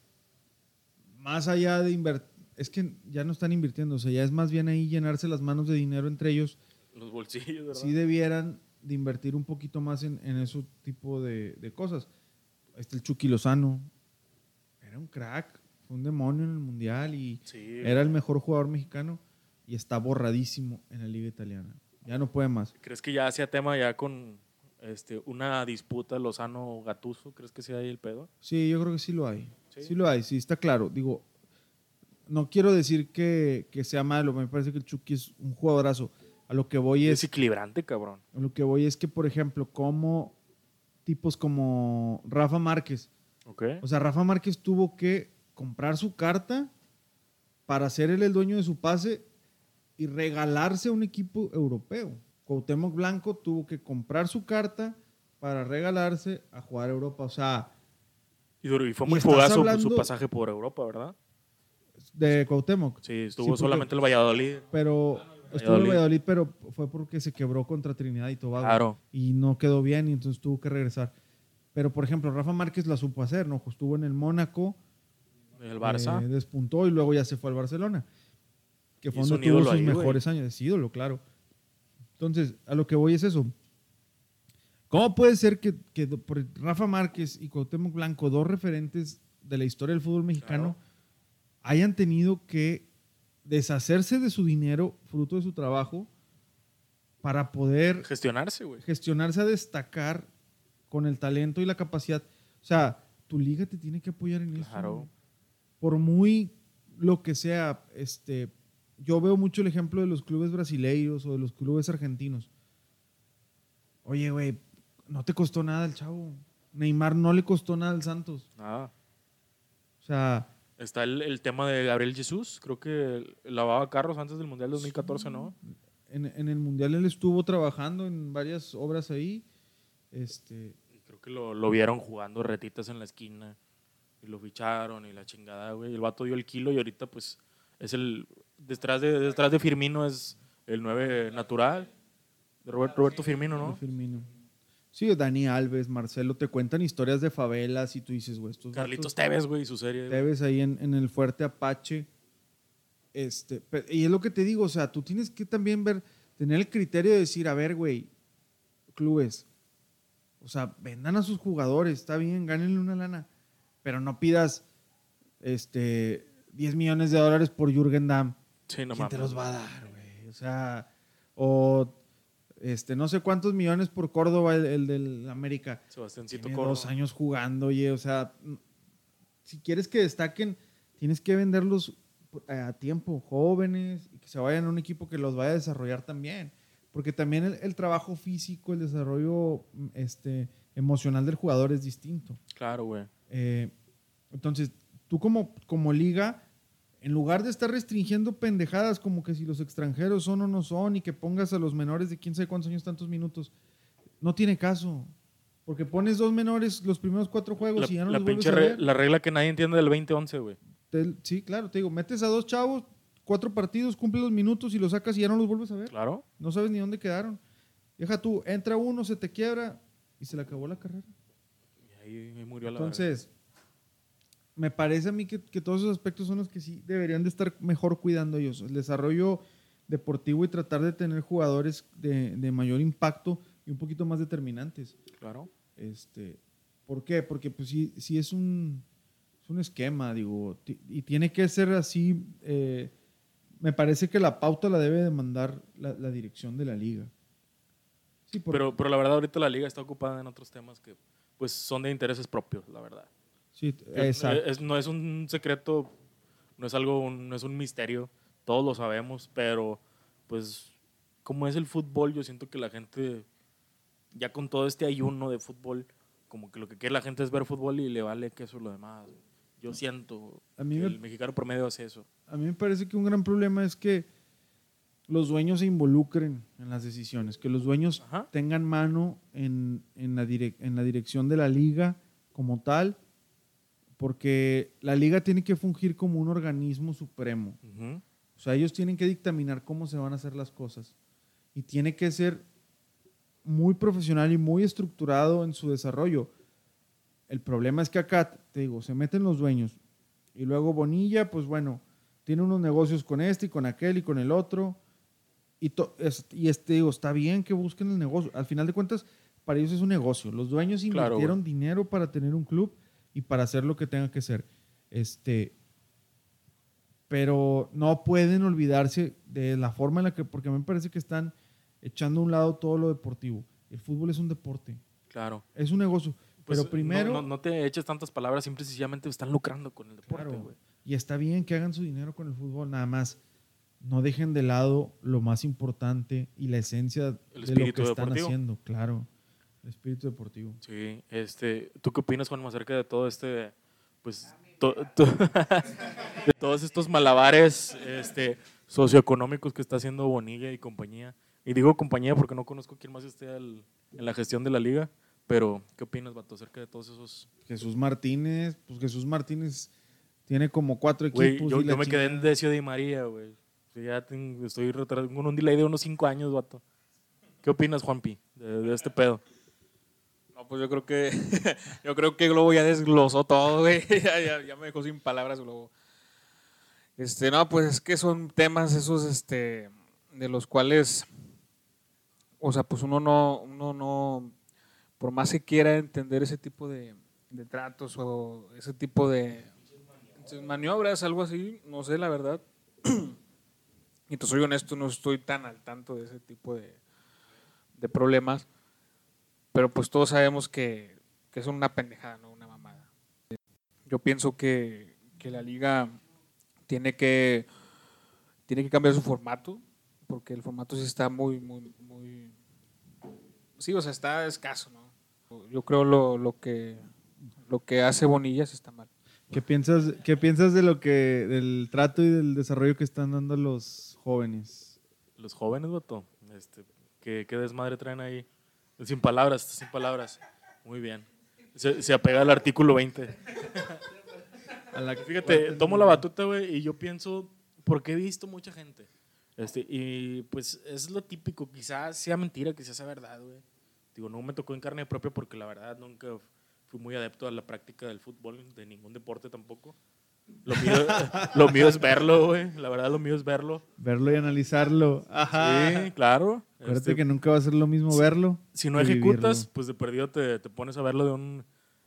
más allá de invertir, es que ya no están invirtiendo, o sea, ya es más bien ahí llenarse las manos de dinero entre ellos. Los bolsillos, ¿verdad? Sí debieran de invertir un poquito más en, en ese tipo de, de cosas. Ahí está el Chucky Lozano. Era un crack, fue un demonio en el Mundial y Sí, era el mejor jugador mexicano y está borradísimo en la liga italiana. Ya no puede más. ¿Crees que ya hacía tema ya con este, una disputa Lozano-Gatuso? ¿Crees que sea ahí el pedo? Sí, yo creo que sí lo hay. ¿Sí? Sí, lo hay, sí, está claro. Digo, no quiero decir que, que sea malo, me parece que el Chucky es un jugadorazo. A lo que voy Es es, equilibrante, cabrón. a lo que voy es que, por ejemplo, como tipos como Rafa Márquez, o sea, Rafa Márquez tuvo que comprar su carta para ser él el dueño de su pase y regalarse a un equipo europeo. Cuauhtémoc Blanco tuvo que comprar su carta para regalarse a jugar a Europa. O sea, Y, y fue Y muy estás fugaz su- hablando- su pasaje por Europa, ¿verdad? de Cuauhtémoc. Sí, estuvo porque- solamente el Valladolid. Pero estuvo en Valladolid. Pero fue porque se quebró contra Trinidad y Tobago. Claro. Y no quedó bien y entonces tuvo que regresar. Pero, por ejemplo, Rafa Márquez la supo hacer, ¿no? Estuvo en el Mónaco, El Barça. eh, despuntó y luego ya se fue al Barcelona. Que fue Y donde tuvo sus ahí, mejores años. Es ídolo, claro. Entonces, a lo que voy es eso. ¿Cómo puede ser que, que por Rafa Márquez y Cuauhtémoc Blanco, dos referentes de la historia del fútbol mexicano, hayan tenido que deshacerse de su dinero, fruto de su trabajo, para poder Gestionarse, güey. gestionarse a destacar con el talento y la capacidad. O sea, tu liga te tiene que apoyar en Claro. eso. Por muy lo que sea, este, yo veo mucho el ejemplo de los clubes brasileiros o de los clubes argentinos. Oye, güey, no te costó nada el chavo. Neymar no le costó nada al Santos. Nada. O sea, Está el, el tema de Gabriel Jesús. Creo que lavaba carros antes del Mundial 2014, ¿no? en, en el Mundial él estuvo trabajando en varias obras ahí. Este, Y creo que lo, lo vieron jugando retitas en la esquina. Y lo ficharon y la chingada, güey. El vato dio el kilo y ahorita, pues, es el. Detrás de, detrás de Firmino es el 9 natural. Robert- Roberto Firmino, ¿no? Firmino. Sí, Dani Alves, Marcelo, te cuentan historias de favelas y tú dices, güey, estos Carlitos Tevez, güey, su serie. Tevez ahí en, en el fuerte Apache. Este, y es lo que te digo, o sea, tú tienes que también ver, tener el criterio de decir, a ver, güey, clubes, o sea, vendan a sus jugadores, está bien, gánenle una lana, pero no pidas este 10 millones de dólares por Jürgen Damm. Sí, no ¿Quién te los va a dar, güey? O sea, o este, no sé cuántos millones por Córdoba, el, el del América. Sebastiáncito Tiene Córdoba. dos años jugando, oye, o sea, si quieres que destaquen, tienes que venderlos a tiempo, jóvenes, y que se vayan a un equipo que los vaya a desarrollar también. Porque también el, el trabajo físico, el desarrollo este, emocional del jugador es distinto. Claro, güey. Eh, entonces, tú como, como liga, en lugar de estar restringiendo pendejadas como que si los extranjeros son o no son y que pongas a los menores de quién sabe cuántos años tantos minutos, no tiene caso. Porque pones dos menores los primeros cuatro juegos La, y ya no la los vuelves a ver. la regla que nadie entiende del 2011, güey. Sí, claro, te digo, metes a dos chavos, cuatro partidos, cumple los minutos y los sacas y ya no los vuelves a ver. Claro. No sabes ni dónde quedaron. Deja tú, entra uno, se te quiebra y se le acabó la carrera. Y ahí, ahí murió la. Entonces, me parece a mí que, que todos esos aspectos son los que sí deberían de estar mejor cuidando ellos. El desarrollo deportivo y tratar de tener jugadores de, de mayor impacto y un poquito más determinantes. Claro. Este, ¿Por qué? Porque pues sí, sí es, un, es un esquema, digo, y tiene que ser así. eh, me parece que la pauta la debe de mandar la, la dirección de la liga. Sí, por- Pero, pero la verdad, ahorita la liga está ocupada en otros temas que pues son de intereses propios, la verdad. Sí, exacto. es- no es un secreto, no es algo, un- no es un misterio, todos lo sabemos, pero pues como es el fútbol, yo siento que la gente, ya con todo este ayuno de fútbol, como que lo que quiere la gente es ver fútbol y le vale que eso es lo demás. Yo siento A mí que me- el mexicano promedio hace eso. A mí me parece que un gran problema es que los dueños se involucren en las decisiones, que los dueños Ajá. tengan mano en, en la direc- en la dirección de la liga como tal, porque la liga tiene que fungir como un organismo supremo. Ujú. O sea, ellos tienen que dictaminar cómo se van a hacer las cosas. Y tiene que ser muy profesional y muy estructurado en su desarrollo. El problema es que acá, te digo, se meten los dueños. Y luego Bonilla, pues bueno, tiene unos negocios con este y con aquel y con el otro. Y, to- es- y este, digo, está bien que busquen el negocio. Al final de cuentas, para ellos es un negocio. Los dueños Claro, invirtieron dinero para tener un club y para hacer lo que tenga que ser. Este, pero no pueden olvidarse de la forma en la que, porque a mí me parece que están echando a un lado todo lo deportivo. El fútbol es un deporte, Claro. es un negocio. Pues, pero primero, No, no- no te eches tantas palabras, simple y sencillamente están lucrando con el deporte, Claro, y está bien que hagan su dinero con el fútbol, nada más. No dejen de lado lo más importante y la esencia de lo que están deportivo. haciendo, claro. El espíritu deportivo. Sí, este, ¿tú qué opinas, Juan, acerca de todo este, pues, to- to- de todos estos malabares este, socioeconómicos que está haciendo Bonilla y compañía? Y digo compañía porque no conozco quién más esté al- en la gestión de la liga, pero ¿qué opinas, Vato, acerca de todos esos? Jesús Martínez, pues Jesús Martínez tiene como cuatro equipos. yo, y la yo me quedé en. Decio Di María, güey. Ya tengo- estoy retrasado, con un delay de unos cinco años, Vato. ¿Qué opinas, Juanpi, de, de este pedo? Pues yo creo que yo creo que Globo ya desglosó todo, güey. ya, ya- me dejó sin palabras Globo. Este, no, pues es que son temas esos, este, de los cuales, o sea, pues uno no, uno no, por más que quiera entender ese tipo de, de tratos o ese tipo de maniobras, algo así, no sé, la verdad. y te soy honesto, no estoy tan al tanto de ese tipo de, de problemas. Pero pues todos sabemos que, que es una pendejada, no una mamada. yo pienso que, que la liga tiene que, tiene que cambiar su formato, porque el formato sí está muy, muy, muy... Sí, o sea, está escaso, ¿no? Yo creo lo, lo que, lo que hace Bonillas está mal. ¿Qué piensas, ¿Qué piensas de lo que, del trato y del desarrollo que están dando los jóvenes? Los jóvenes, voto. Este, ¿qué, ¿Qué desmadre traen ahí? Sin palabras, sin palabras. Muy bien. Se, se apega al artículo 20. A la- Fíjate, tomo la batuta, güey, y yo pienso, porque he visto mucha gente. Este, y pues es lo típico, quizás sea mentira, quizás sea verdad, güey. Digo, no me tocó en carne propia porque la verdad nunca fui muy adepto a la práctica del fútbol, de ningún deporte tampoco. Lo mío, lo mío es verlo, güey. La verdad, lo mío es verlo. Verlo y analizarlo. Ajá. Sí, claro. Acuérdate Este, que nunca va a ser lo mismo verlo. si no ejecutas, vivirlo. pues de perdido te, te pones a verlo de un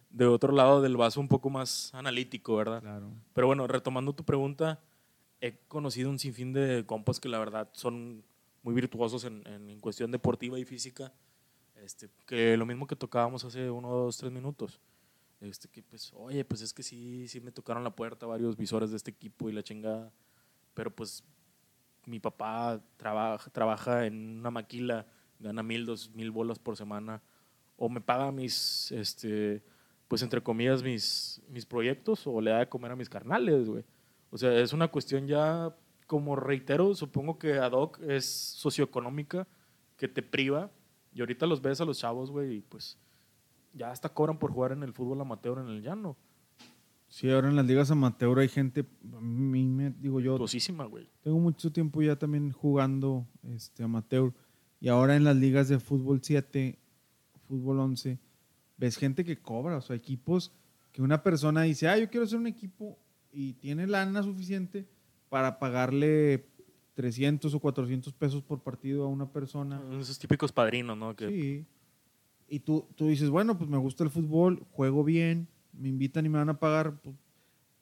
de otro lado del vaso un poco más analítico, ¿verdad? Claro. Pero bueno, retomando tu pregunta, he conocido un sinfín de compas que la verdad son muy virtuosos en, en- en cuestión deportiva y física. Este, que lo mismo que tocábamos hace uno, dos, tres minutos. Este, que pues, oye, pues es que sí, sí me tocaron la puerta varios visores de este equipo y la chingada. Pero pues mi papá trabaja, trabaja en una maquila, gana mil, dos mil bolas por semana. O me paga mis, este, pues entre comillas, mis, mis proyectos o le da de comer a mis carnales, güey. O sea, es una cuestión ya, como reitero, supongo que ad hoc es socioeconómica, que te priva. Y ahorita los ves a los chavos, güey, y pues ya hasta cobran por jugar en el fútbol amateur en el llano. Sí, ahora en las ligas amateur hay gente, a mí me digo yo, güey. tengo mucho tiempo ya también jugando este amateur y ahora en las ligas de fútbol 7, fútbol 11, ves gente que cobra, o sea, equipos que una persona dice, ah, yo quiero hacer un equipo y tiene lana suficiente para pagarle 300 o 400 pesos por partido a una persona. Esos típicos padrinos, ¿no? Que, Sí. Y tú, tú dices, bueno, pues me gusta el fútbol, juego bien, me invitan y me van a pagar, pues,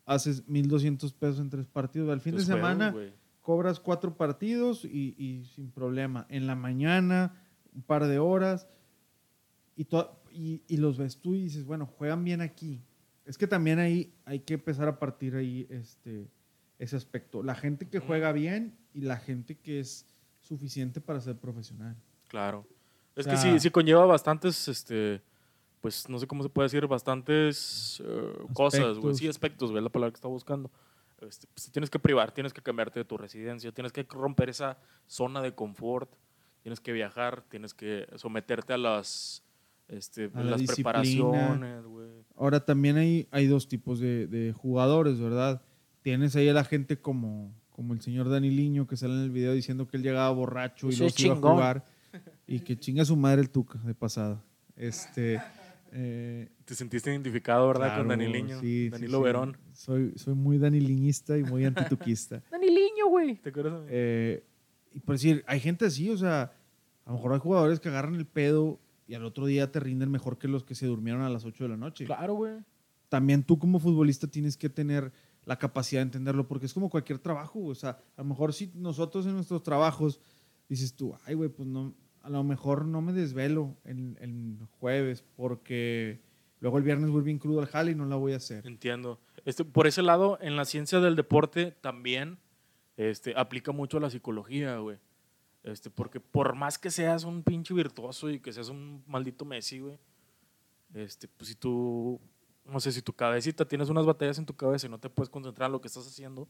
haces 1.200 pesos en tres partidos. Al fin de semana cobras cuatro partidos y, y sin problema. En la mañana, un par de horas, y, y, y los ves tú y dices, bueno, juegan bien aquí. Es que también ahí hay que empezar a partir ahí este, ese aspecto. La gente que juega bien y la gente que es suficiente para ser profesional. Claro. Es que sea- sí, sí conlleva bastantes, este, pues no sé cómo se puede decir, bastantes eh, cosas, güey. Sí, aspectos, güey, la palabra que estaba buscando. Este, pues, tienes que privar, tienes que cambiarte de tu residencia, tienes que romper esa zona de confort, tienes que viajar, tienes que someterte a las, este, A la las disciplina. preparaciones, güey. Ahora también hay, hay dos tipos de, de jugadores, ¿verdad? Tienes ahí a la gente como, como el señor Dani Liño que sale en el video diciendo que él llegaba borracho y Ese luego es se iba a chingón. jugar y que chinga su madre el Tuca de pasada. Este, eh, Te sentiste identificado, ¿verdad? Con claro, Daniliño, sí, sí, Danilo sí. Verón. Soy, soy muy daniliñista y muy antituquista. Daniliño, güey. ¿Te acuerdas? Eh, y por decir, hay gente así, o sea, a lo mejor hay jugadores que agarran el pedo y al otro día te rinden mejor que los que se durmieron a las 8 de la noche. Claro, güey. también tú como futbolista tienes que tener la capacidad de entenderlo, porque es como cualquier trabajo, o sea, a lo mejor si nosotros en nuestros trabajos dices tú, ay, güey, pues no, a lo mejor no me desvelo el, el jueves, porque luego el viernes voy bien crudo al jale y no la voy a hacer. Entiendo. Este, por ese lado, en la ciencia del deporte también este, aplica mucho la psicología, güey. Este, porque por más que seas un pinche virtuoso y que seas un maldito Messi, güey, este, pues si tú, no sé, si tu cabecita tienes unas batallas en tu cabeza y no te puedes concentrar en lo que estás haciendo,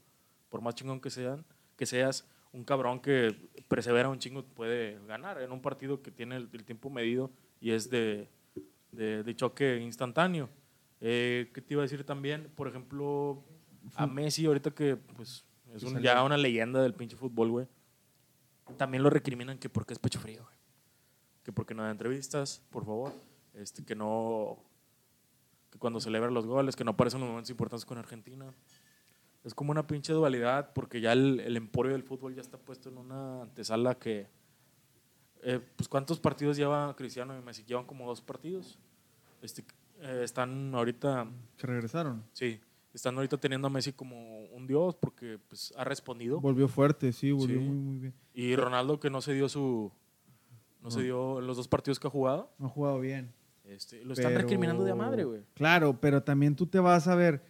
por más chingón que sean, que seas un cabrón que persevera un chingo puede ganar en un partido que tiene el, el tiempo medido y es de, de, de choque instantáneo. Eh, ¿Qué te iba a decir también? Por ejemplo, a Messi, ahorita que pues, es un- ya una leyenda del pinche fútbol, güey. También lo recriminan que porque es pecho frío, güey. Que porque no da entrevistas, por favor. Este, que no. Que cuando celebra los goles, que no aparecen los momentos importantes con Argentina. Es como una pinche dualidad, porque ya el, el emporio del fútbol ya está puesto en una antesala que. eh, pues, ¿cuántos partidos lleva Cristiano y Messi? Llevan como dos partidos. Este, eh, están ahorita. Que regresaron. Sí, están ahorita teniendo a Messi como un dios porque pues, ha respondido. Volvió fuerte, sí, volvió Sí. muy, muy bien. Y Ronaldo que no se dio su... No se No. dio los dos partidos que ha jugado. No ha jugado bien. Este, lo están Pero- recriminando de a madre, güey. Claro, pero también tú te vas a ver,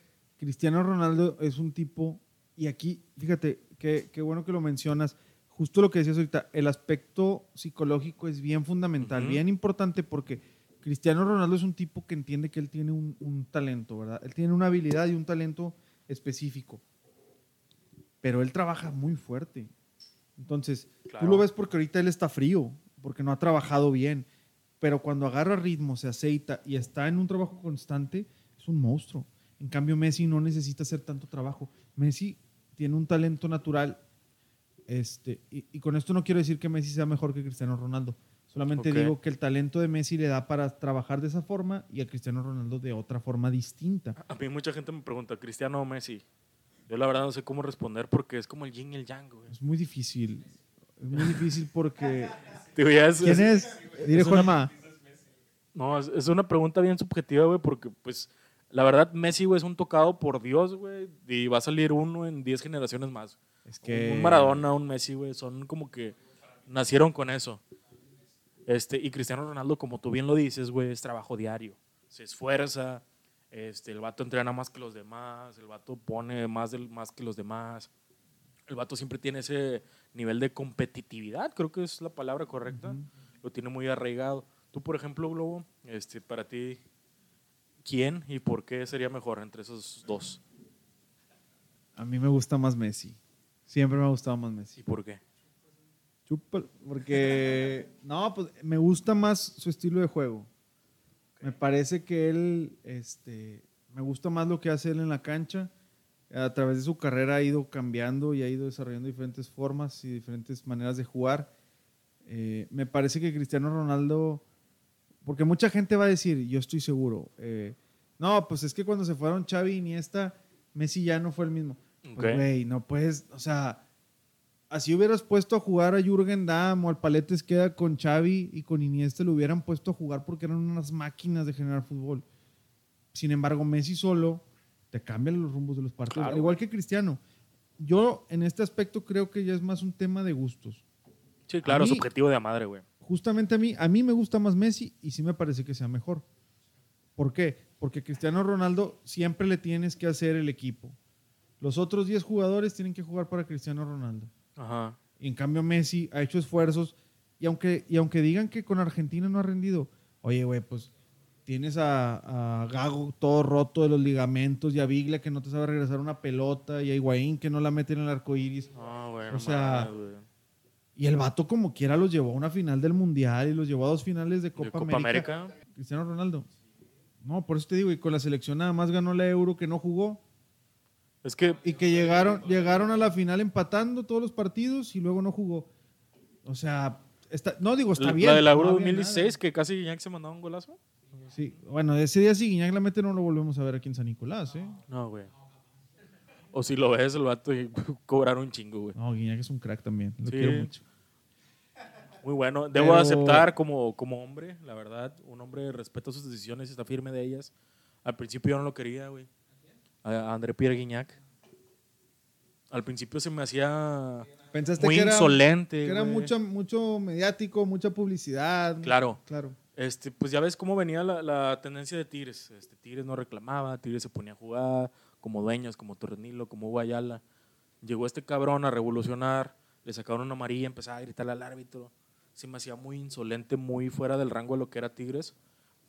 Cristiano Ronaldo es un tipo, y aquí, fíjate, qué, qué bueno que lo mencionas, justo lo que decías ahorita, el aspecto psicológico es bien fundamental, bien importante porque Cristiano Ronaldo es un tipo que entiende que él tiene un, un talento, ¿verdad? Él tiene una habilidad y un talento específico, pero él trabaja muy fuerte. Entonces, Claro. tú lo ves porque ahorita él está frío, porque no ha trabajado bien, pero cuando agarra ritmo, se aceita y está en un trabajo constante, es un monstruo. En cambio, Messi no necesita hacer tanto trabajo. Messi tiene un talento natural. Este, y, y con esto no quiero decir que Messi sea mejor que Cristiano Ronaldo. Solamente Ok. digo que el talento de Messi le da para trabajar de esa forma y a Cristiano Ronaldo de otra forma distinta. A mí mucha gente me pregunta, ¿Cristiano o Messi? Yo la verdad no sé cómo responder porque es como el yin y el yang, güey. Es muy difícil. Es muy difícil porque. Digo, ya es- ¿Quién es- es? Diré es una- Juanma. No, es, es una pregunta bien subjetiva, güey, porque pues la verdad Messi, güey, es un tocado por Dios, güey, y va a salir uno en 10 generaciones más. Es que. Un Maradona, un Messi, güey, son como que nacieron con eso. Este, y Cristiano Ronaldo, como tú bien lo dices, güey, es trabajo diario. Se esfuerza, este, el vato entrena más que los demás, el vato pone más, del, más que los demás. El vato siempre tiene ese nivel de competitividad, creo que es la palabra correcta. Lo tiene muy arraigado. Tú, por ejemplo, Globo, este, para ti, ¿quién y por qué sería mejor entre esos dos? A mí me gusta más Messi. Siempre me ha gustado más Messi. ¿Y por qué? Chúpalo, porque no, pues me gusta más su estilo de juego. Me parece que él, este, me gusta más lo que hace él en la cancha. A través de su carrera ha ido cambiando y ha ido desarrollando diferentes formas y diferentes maneras de jugar. Eh, me parece que Cristiano Ronaldo, porque mucha gente va a decir, yo estoy seguro, eh, no, pues es que cuando se fueron Xavi y Iniesta, Messi ya no fue el mismo. Pues, Ok. güey, no puedes, o sea, así hubieras puesto a jugar a Jürgen Damm o al Paletes queda con Xavi y con Iniesta lo hubieran puesto a jugar porque eran unas máquinas de generar fútbol. Sin embargo, Messi solo te cambia los rumbos de los partidos, Claro. al igual que Cristiano. Yo en este aspecto creo que ya es más un tema de gustos. Sí, claro, mí- subjetivo de a madre, güey. Justamente a mí, a mí me gusta más Messi y sí me parece que sea mejor. ¿Por qué? Porque Cristiano Ronaldo siempre le tienes que hacer el equipo. Los otros 10 jugadores tienen que jugar para Cristiano Ronaldo. Ajá. Y en cambio Messi ha hecho esfuerzos y aunque, y aunque digan que con Argentina no ha rendido, oye, güey, pues tienes a, a Gago todo roto de los ligamentos y a Biglia que no te sabe regresar una pelota y a Higuaín que no la mete en el arco iris. No, güey, O sea. Y el vato como quiera los llevó a una final del Mundial y los llevó a dos finales de De Copa, América. América. Cristiano Ronaldo. No, por eso te digo, y con la selección nada más ganó la Euro que no jugó Es que, y que llegaron, llegaron a la final empatando todos los partidos y luego no jugó. O sea, está, no digo, está la, bien. la del no Euro había 2016, que casi Guiñac se mandaba un golazo. Sí, bueno, ese día sí, Guiñac la mete no lo volvemos a ver aquí en San Nicolás, ¿eh? No, güey. O si lo ves, el vato y cobrar un chingo, güey. No, Guiñac es un crack también, lo Sí. quiero mucho. Muy bueno. Debo Pero- aceptar como, como hombre, la verdad. Un hombre respeta sus decisiones y está firme de ellas. Al principio yo no lo quería, güey. A, a André Pierre Guignac. Al principio se me hacía Pensaste muy que era, insolente. que era mucho, mucho mediático, mucha publicidad. Claro. Claro. Este, pues ya ves cómo venía la, la tendencia de Tigres. Este, Tigres no reclamaba, Tigres se ponía a jugar como dueños, como Torrenilo, como Guayala. Llegó este cabrón a revolucionar, le sacaron una amarilla, empezaba a gritarle al árbitro. Se me hacía muy insolente, muy fuera del rango de lo que era Tigres.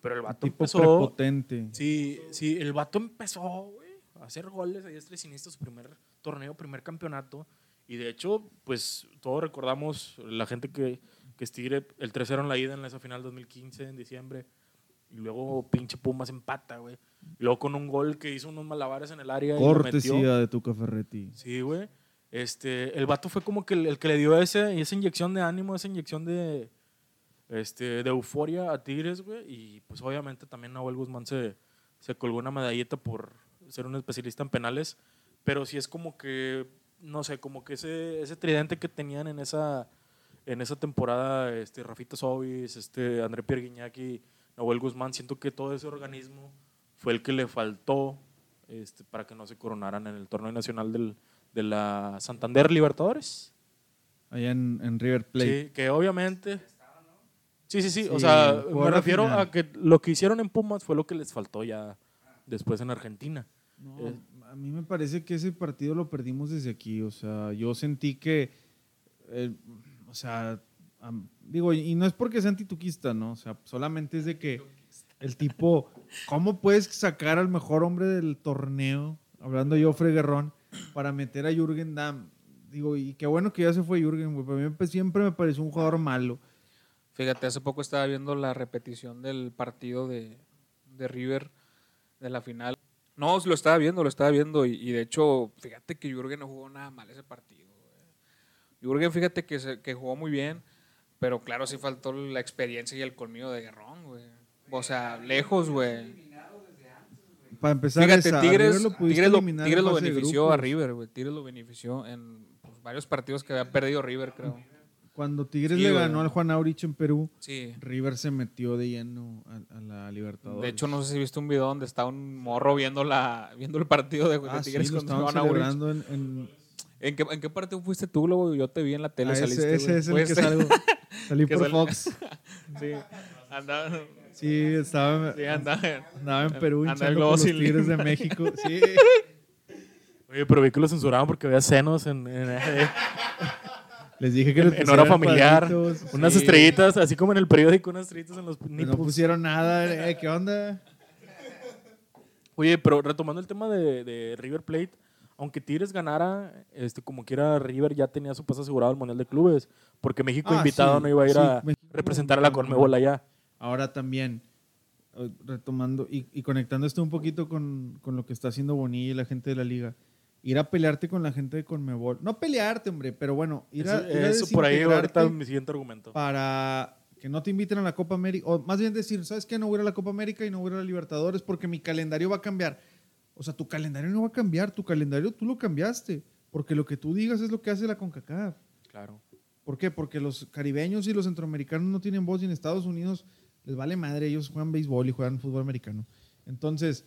Pero el vato Tipo empezó. prepotente. Sí, sí, el vato empezó, güey, a hacer goles a diestra y siniestra su primer torneo, primer campeonato. Y de hecho, pues todos recordamos, la gente que, que es Tigre, el 3-0 en la ida en esa final 2015, en diciembre. Y luego pinche Pumas empata, güey. Y luego con un gol que hizo unos malabares en el área y lo metió. Cortesía de Tuca Ferretti. Sí, güey. Este, el vato fue como que el, el que le dio ese, esa inyección de ánimo, esa inyección de, este, de euforia a Tigres, güey. Y pues obviamente también Nahuel Guzmán se, se colgó una medallita por ser un especialista en penales. Pero sí es como que, no sé, como que ese, ese tridente que tenían en esa, en esa temporada, este, Rafita Sobis, este, André Pierre y Nahuel Guzmán, siento que todo ese organismo fue el que le faltó este, para que no se coronaran en el torneo nacional del, de la Santander Libertadores. Allá en, en River Plate. Sí, que obviamente. Sí, sí, sí. o sea, me refiero final. a que lo que hicieron en Pumas fue lo que les faltó ya después en Argentina. No, Eh. a a mí me parece que ese partido lo perdimos desde aquí. O sea, yo sentí que, eh, o sea, digo, y no es porque sea antituquista, ¿no? O sea, solamente es de que el tipo, ¿cómo puedes sacar al mejor hombre del torneo, hablando yo, Guerrón, para meter a Jürgen Damm? Digo, y qué bueno que ya se fue Jürgen, güey. Para mí me- siempre me pareció un jugador malo. Fíjate, hace poco estaba viendo la repetición del partido de, de River de la final. No, lo estaba viendo, lo estaba viendo. Y, y de hecho, fíjate que Jürgen no jugó nada mal ese partido. güey. Jürgen, fíjate que, se- que jugó muy bien. Pero claro, sí faltó la experiencia y el colmillo de Guerrón, güey. O sea, lejos, güey. Para empezar, Fíjate, esa, Tigres, lo Tigres lo, Tigres lo benefició a. River, güey. Tigres lo benefició en pues, varios partidos que había perdido River, creo. Cuando Tigres Sí, le ganó al Juan Aurich en Perú, Sí. River se metió de lleno a, a la Libertadores. De hecho, no sé si viste un video donde está un morro viendo la viendo el partido de, ah, sí, Tigres contra estaban Juan Aurich. en, en- ¿En qué, ¿En qué partido fuiste tú, Lobo? Yo te vi en la tele, Ah, saliste, ese, güey. ese es el Fue que salgo. Salí por sale- Fox. Sí, andaba, Sí, estaba, sí, andaba. andaba en Perú Anda el los sin Tigres de. México. Sí. Oye, pero vi que lo censuraban porque había senos en, en, en- Les dije que en- les en hora familiar. Unas Sí. estrellitas, así como en el periódico, unas estrellitas en los nipples. no pusieron nada. eh, ¿Qué onda? Oye, pero retomando el tema de, de River Plate, aunque Tigres ganara, este, como quiera, River ya tenía su paso asegurado al Mundial de Clubes, porque México Ah, invitado sí, no iba a ir sí, a México representar a la Conmebol allá. Ahora también, eh, retomando y, y conectando esto un poquito con, con lo que está haciendo Bonilla y la gente de la liga. Ir a pelearte con la gente de Conmebol. No pelearte, hombre, pero bueno, ir a, Eso, ir a eso por ahí ahorita mi siguiente argumento. para que no te inviten a la Copa América. O más bien decir, ¿sabes qué? No voy a ir a la Copa América y no voy a ir a la Libertadores porque mi calendario va a cambiar. O sea, tu calendario no va a cambiar. Tu calendario tú lo cambiaste. Porque lo que tú digas es lo que hace la CONCACAF. Claro. ¿Por qué? Porque los caribeños y los centroamericanos no tienen voz y en Estados Unidos les vale madre, ellos juegan béisbol y juegan fútbol americano. Entonces,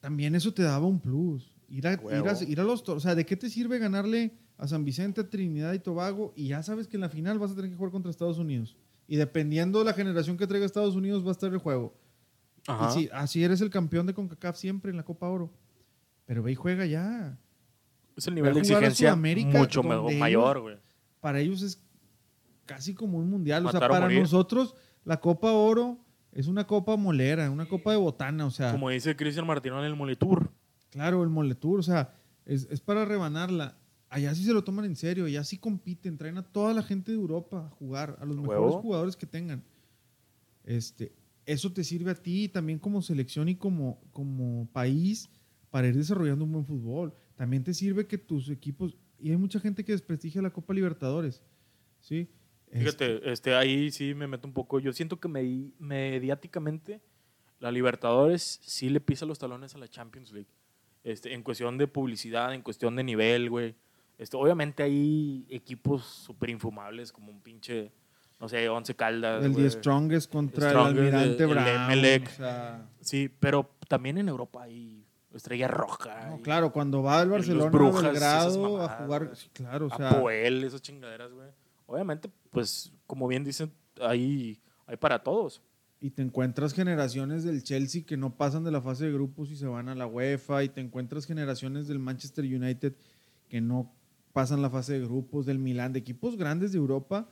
también eso te daba un plus. Ir a, ir Huevo. a- ir a los tor- O sea, ¿de qué te sirve ganarle a San Vicente, a Trinidad y Tobago y ya sabes que en la final vas a tener que jugar contra Estados Unidos? Y dependiendo de la generación que traiga Estados Unidos va a estar el juego. Ajá. Y sí, así eres el campeón de CONCACAF siempre en la Copa Oro. Pero ve y juega ya. Es el nivel Ve de a jugar a exigencia Sudamérica, mucho mayor, güey. para ellos es casi como un mundial. O sea, o para nosotros la Copa Oro es una copa molera, una copa de botana. O sea, Como dice Cristian Martino en el Moletour. claro, el Moletour, o sea, es, es para rebanarla. Allá sí se lo toman en serio, allá sí compiten, traen a toda la gente de Europa a jugar, a los Huevo. mejores jugadores que tengan. Este, eso te sirve a ti también como selección y como, como país para ir desarrollando un buen fútbol. También te sirve que tus equipos, y hay mucha gente que desprestigia la Copa Libertadores, ¿sí? Fíjate, este, ahí sí me meto un poco. Yo siento que me- mediáticamente la Libertadores sí le pisa los talones a la Champions League. Este, en cuestión de publicidad, en cuestión de nivel, güey. Este, obviamente hay equipos súper infumables como un pinche, no sé, Once Caldas. el. The Strongest contra Strongest, el Almirante el Brown. Emelec. o sea, Sí, pero también en Europa hay Estrella Roja. no, claro, cuando va al los Barcelona Brujas, a a jugar, sí, claro, o sea, Apoel, esas chingaderas, güey. Obviamente, pues, como bien dicen, hay, hay para todos. y te encuentras generaciones del Chelsea que no pasan de la fase de grupos y se van a la UEFA, y te encuentras generaciones del Manchester United que no pasan la fase de grupos, del Milán, de equipos grandes de Europa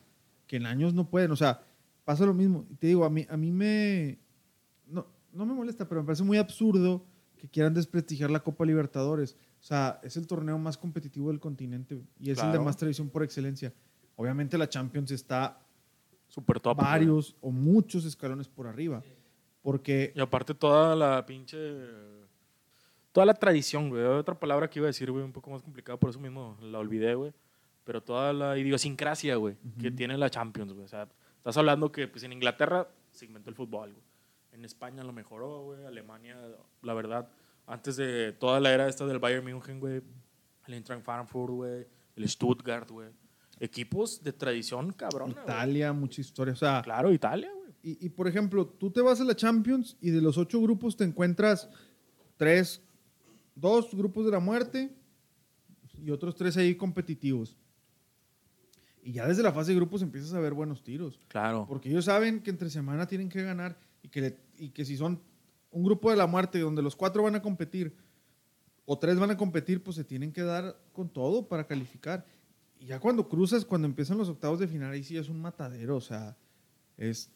que en años no pueden, o sea, pasa lo mismo. Te digo, a mí, a mí me, no, no me molesta, pero me parece muy absurdo que quieran desprestigiar la Copa Libertadores. O sea, es el torneo más competitivo del continente y es el de Claro. más tradición por excelencia. Obviamente la Champions está Súper top. varios o muchos escalones por arriba. Porque Y aparte toda la pinche... Toda la tradición, güey. Otra palabra que iba a decir, güey, un poco más complicada, por eso mismo la olvidé, güey. Pero toda la idiosincrasia, güey, que tiene la Champions, güey. O sea, estás hablando que pues, en Inglaterra se inventó el fútbol, güey. En España lo mejoró, güey. Alemania, la verdad, antes de toda la era esta del Bayern München, güey. El Eintracht Frankfurt, güey. El Stuttgart, güey. Equipos de tradición, cabrón. Italia, mucha historia. O sea, Claro, Italia, güey. y, y, por ejemplo, tú te vas a la Champions y de los ocho grupos te encuentras tres, dos grupos de la muerte y otros tres ahí competitivos. Y ya desde la fase de grupos empiezas a ver buenos tiros. Claro. Porque ellos saben que entre semana tienen que ganar y que, le- y que si son un grupo de la muerte donde los cuatro van a competir, o tres van a competir, pues se tienen que dar con todo para calificar. Y ya cuando cruzas, cuando empiezan los octavos de final, ahí sí es un matadero, o sea, es,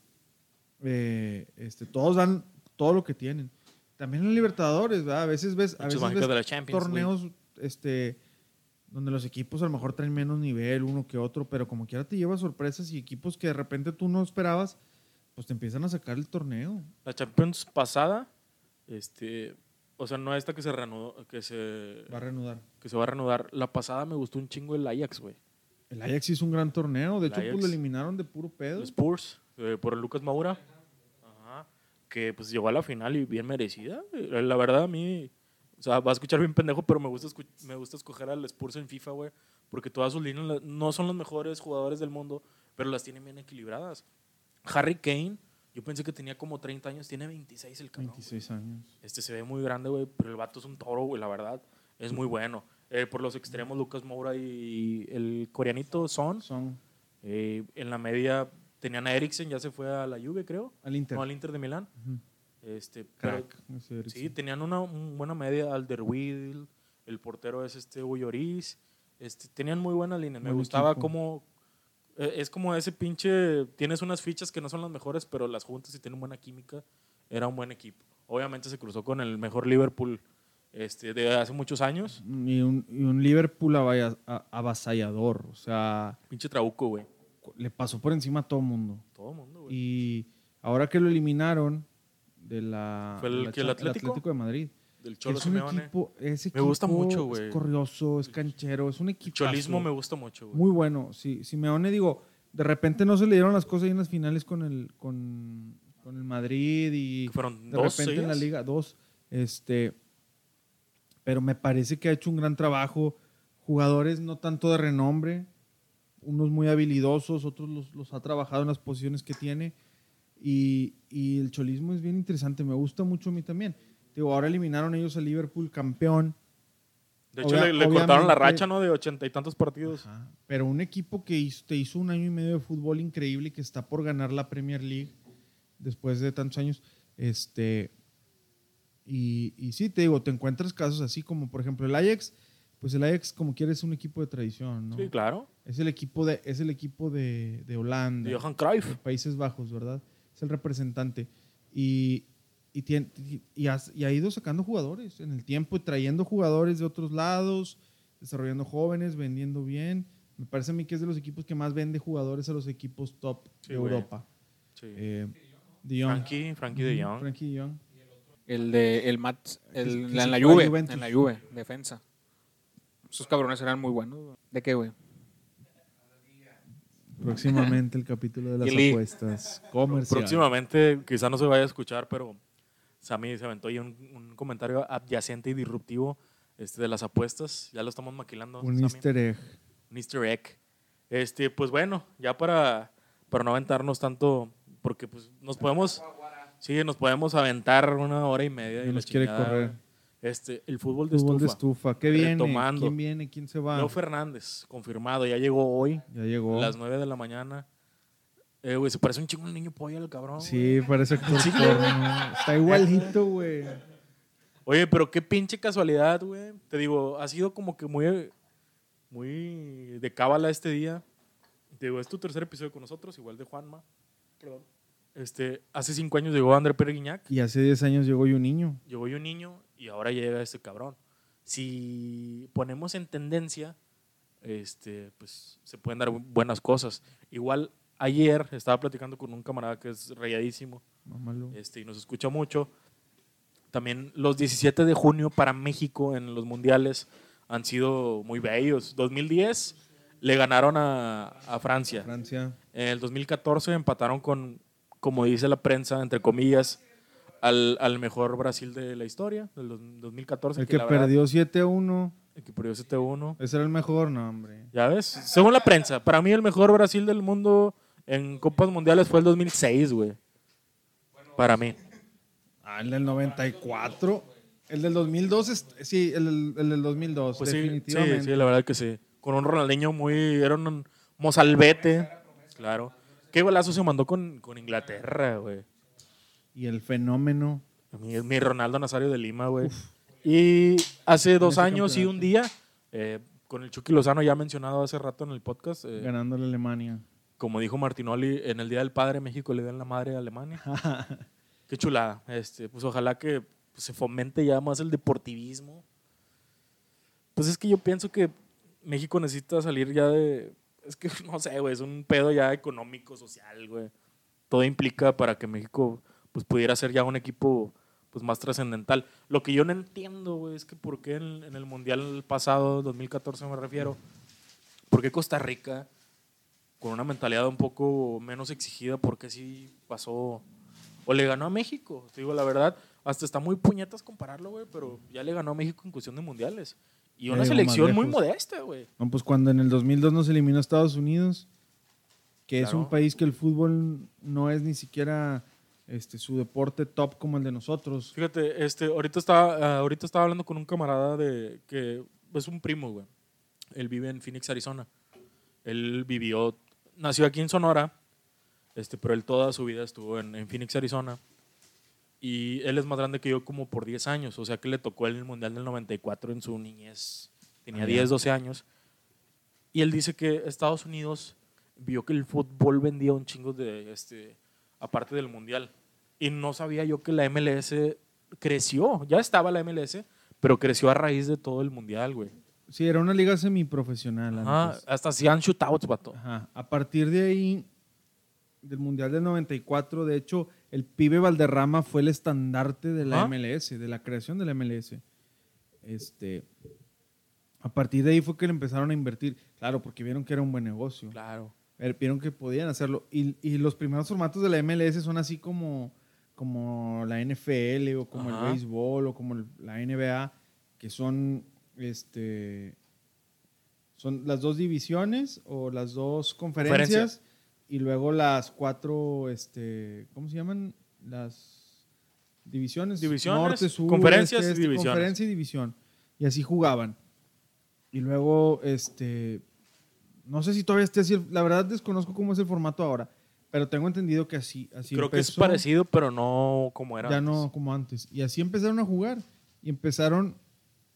eh, este, todos dan todo lo que tienen. También en Libertadores, ¿verdad? A veces ves, a veces ves torneos este, donde los equipos a lo mejor traen menos nivel uno que otro, pero como quiera te lleva sorpresas y equipos que de repente tú no esperabas, pues te empiezan a sacar el torneo. La Champions pasada, este, o sea, no esta que se reanudó, que se, Va a reanudar. que se va a reanudar. La pasada me gustó un chingo el Ajax, güey. El Ajax hizo un gran torneo, de El hecho pues Ajax. lo eliminaron de puro pedo. El Spurs, eh, por el Lucas Maura. Ajá. Que pues llegó a la final y bien merecida. La verdad, a mí, o sea, va a escuchar bien pendejo, pero me gusta, me gusta escoger al Spurs en FIFA, güey. Porque todas sus líneas no son los mejores jugadores del mundo, pero las tienen bien equilibradas. Harry Kane, yo pensé que tenía como 30 años, tiene 26 el cabrón. güey. 26 años. Este se ve muy grande, güey, pero el vato es un toro, güey, la verdad. Es muy bueno. Eh, por los extremos, Lucas Moura y el coreanito Son. Son Eh, en la media tenían a Eriksen, ya se fue a la Juve, creo. al Inter. No, al Inter de Milán. Ujú. Este, pero- Crack. Eriksen. sí, tenían una un- buena media. Alderweireld, el portero es este Hugo Lloris. Este, tenían muy buena línea. Me Buen gustaba equipo. como... eh, es como ese pinche... Tienes unas fichas que no son las mejores, pero las juntas y tienen buena química. Era un buen equipo. Obviamente se cruzó con el mejor Liverpool este, de hace muchos años. Y un, y un Liverpool avasallador. O sea, Pinche Trauco, güey. le pasó por encima a todo mundo. Todo mundo, güey. Y ahora que lo eliminaron de la, ¿Fue el la que el Cha- Atlético? de Madrid. Del Cholo es un Simeone. equipo, ese Me gusta equipo mucho, güey. Es corrioso, es canchero, es un El equipo. cholismo me gusta mucho, güey. Muy bueno. Sí, Simeone, digo, de repente no se le dieron las cosas ahí en las finales con el, con, con el Madrid y fueron de dos repente en la liga, dos. Este, pero me parece que ha hecho un gran trabajo. Jugadores no tanto de renombre, unos muy habilidosos, otros los, los ha trabajado en las posiciones que tiene. Y, y el cholismo es bien interesante, me gusta mucho a mí también. Digo, ahora eliminaron ellos al Liverpool campeón. De hecho, Obvia- le, le cortaron la racha, ¿no? De ochenta y tantos partidos. Ajá. Pero un equipo que hizo, te hizo un año y medio de fútbol increíble y que está por ganar la Premier League después de tantos años. Este, y, y sí, te digo, te encuentras casos así como, por ejemplo, el Ajax. Pues el Ajax, como quieres, es un equipo de tradición, ¿no? Sí, claro. Es el equipo de, es el equipo de, de Holanda, De Johan Cruyff. de Países Bajos, ¿verdad? Es el representante. Y, y, y, has- y ha ido sacando jugadores en el tiempo, trayendo jugadores de otros lados, desarrollando jóvenes, vendiendo bien. Me parece a mí que es de los equipos que más vende jugadores a los equipos top Sí, de. Europa. Sí. Eh, de Jong. Frankie, Frankie de Jong. Frankie de Jong. El de el Matt, el, en la Juve, en la Juve, defensa. Esos cabrones eran muy buenos. ¿De qué, güey? Próximamente el capítulo de las apuestas. Comercial. Próximamente, quizá no se vaya a escuchar, pero Sammy se aventó ahí un, un comentario adyacente y disruptivo este, de las apuestas. Ya lo estamos maquilando. Un Sammy. easter egg. Un easter egg. Este, pues bueno, ya para, para no aventarnos tanto, porque pues nos podemos, sí, nos podemos aventar una hora y media y nos quiere chingada, correr. Güey. Este, el fútbol de Fútbol de estufa. estufa. ¿Qué viene? Retomando. ¿Quién viene? ¿Quién se va? Leo Fernández, confirmado, ya llegó hoy, Ya llegó. a las 9 de la mañana. Eh, güey, se parece un chingo al niño pollo el cabrón. güey. Sí, parece actor porno. Está igualito, güey. Oye, pero qué pinche casualidad, güey. Te digo, ha sido como que muy, muy de cábala este día. Te digo, es tu tercer episodio con nosotros, igual de Juanma. Perdón. Este, hace cinco años llegó André Perguiñac, Y hace 10 años llegó yo un niño. llegó yo un niño y ahora llega este cabrón. Si ponemos en tendencia, este, pues se pueden dar buenas cosas. Igual ayer estaba platicando con un camarada que es rayadísimo Mámalo. este, y nos escucha mucho. También los 17 de junio para México en los mundiales han sido muy bellos. 2010 le ganaron a, a Francia. Francia. En el 2014 empataron con, como dice la prensa, entre comillas, al, al mejor Brasil de la historia, del dos- 2014. El que verdad, perdió 7-1. el que perdió 7-1. Ese era el mejor, no, hombre. Ya ves, según la prensa, para mí el mejor Brasil del mundo en Copas Mundiales fue el 2006, güey. Para mí. Ah, el del 94. El del 2002, es- sí, el, del- el del 2002, Pues sí, sí, definitivamente. sí, la verdad que sí. Con un Ronaldinho muy. Era un mozalbete. Claro. ¿Qué golazo se mandó con, con Inglaterra, güey? Y el fenómeno. Mi Ronaldo Nazario de Lima, güey. Y hace dos años y un día, eh, con el Chucky Lozano ya mencionado hace rato en el podcast, eh, Ganando la Alemania. como dijo Martinoli, en el Día del Padre México le den la madre a Alemania. Qué chulada. Este, pues ojalá que pues, se fomente ya más el deportivismo. Pues es que yo pienso que México necesita salir ya de. Es que no sé, güey, es un pedo ya económico, social, güey. Todo implica para que México pues pudiera ser ya un equipo pues más trascendental. Lo que yo no entiendo, güey, es que por qué en, en el Mundial pasado, 2014 me refiero, por qué Costa Rica, con una mentalidad un poco menos exigida, por qué sí pasó o le ganó a México. Te digo la verdad, hasta está muy puñetas compararlo, güey, pero ya le ganó a México en cuestión de mundiales. Y una más selección muy modesta, güey. No, pues cuando en el 2002 nos eliminó Estados Unidos, que es un país que el fútbol no es ni siquiera este, su deporte top como el de nosotros. Fíjate, este, ahorita estaba, ah, ahorita estaba hablando con un camarada de que es un primo, güey. Él vive en Phoenix, Arizona. Él vivió, nació aquí en Sonora, este, pero él toda su vida estuvo en, en Phoenix, Arizona. Y él es más grande que yo como por 10 años, o sea que le tocó el Mundial del 94 en su niñez. Tenía Ah, ya. 10, 12 años. Y él dice que Estados Unidos vio que el fútbol vendía un chingo de, este, aparte del Mundial. Y no sabía yo que la MLS creció. Ya estaba la MLS, pero creció a raíz de todo el Mundial, güey. Sí, era una liga semiprofesional. Ajá, antes. hasta hacían shootouts, vato. Ajá. A partir de ahí, del Mundial del 94, de hecho, el pibe Valderrama fue el estandarte de la. MLS, de la creación de la MLS. Este, a partir de ahí fue que le empezaron a invertir. Claro, porque vieron que era un buen negocio. Claro. Ver, Vieron que podían hacerlo. Y, y los primeros formatos de la MLS son así como, como la NFL o como Ajá. el béisbol o como el- la NBA, que son, este, son las dos divisiones o las dos conferencias Conferencias. y luego las cuatro, este, ¿cómo se llaman? Las divisiones. Divisiones, norte, sur, conferencias este, y este, divisiones. Conferencia y división. Y así jugaban. Y luego, este, no sé si todavía esté así. La verdad desconozco cómo es el formato ahora. Pero tengo entendido que así, así Creo que es parecido, pero no como era. Ya antes. no como antes. Y así empezaron a jugar. Y empezaron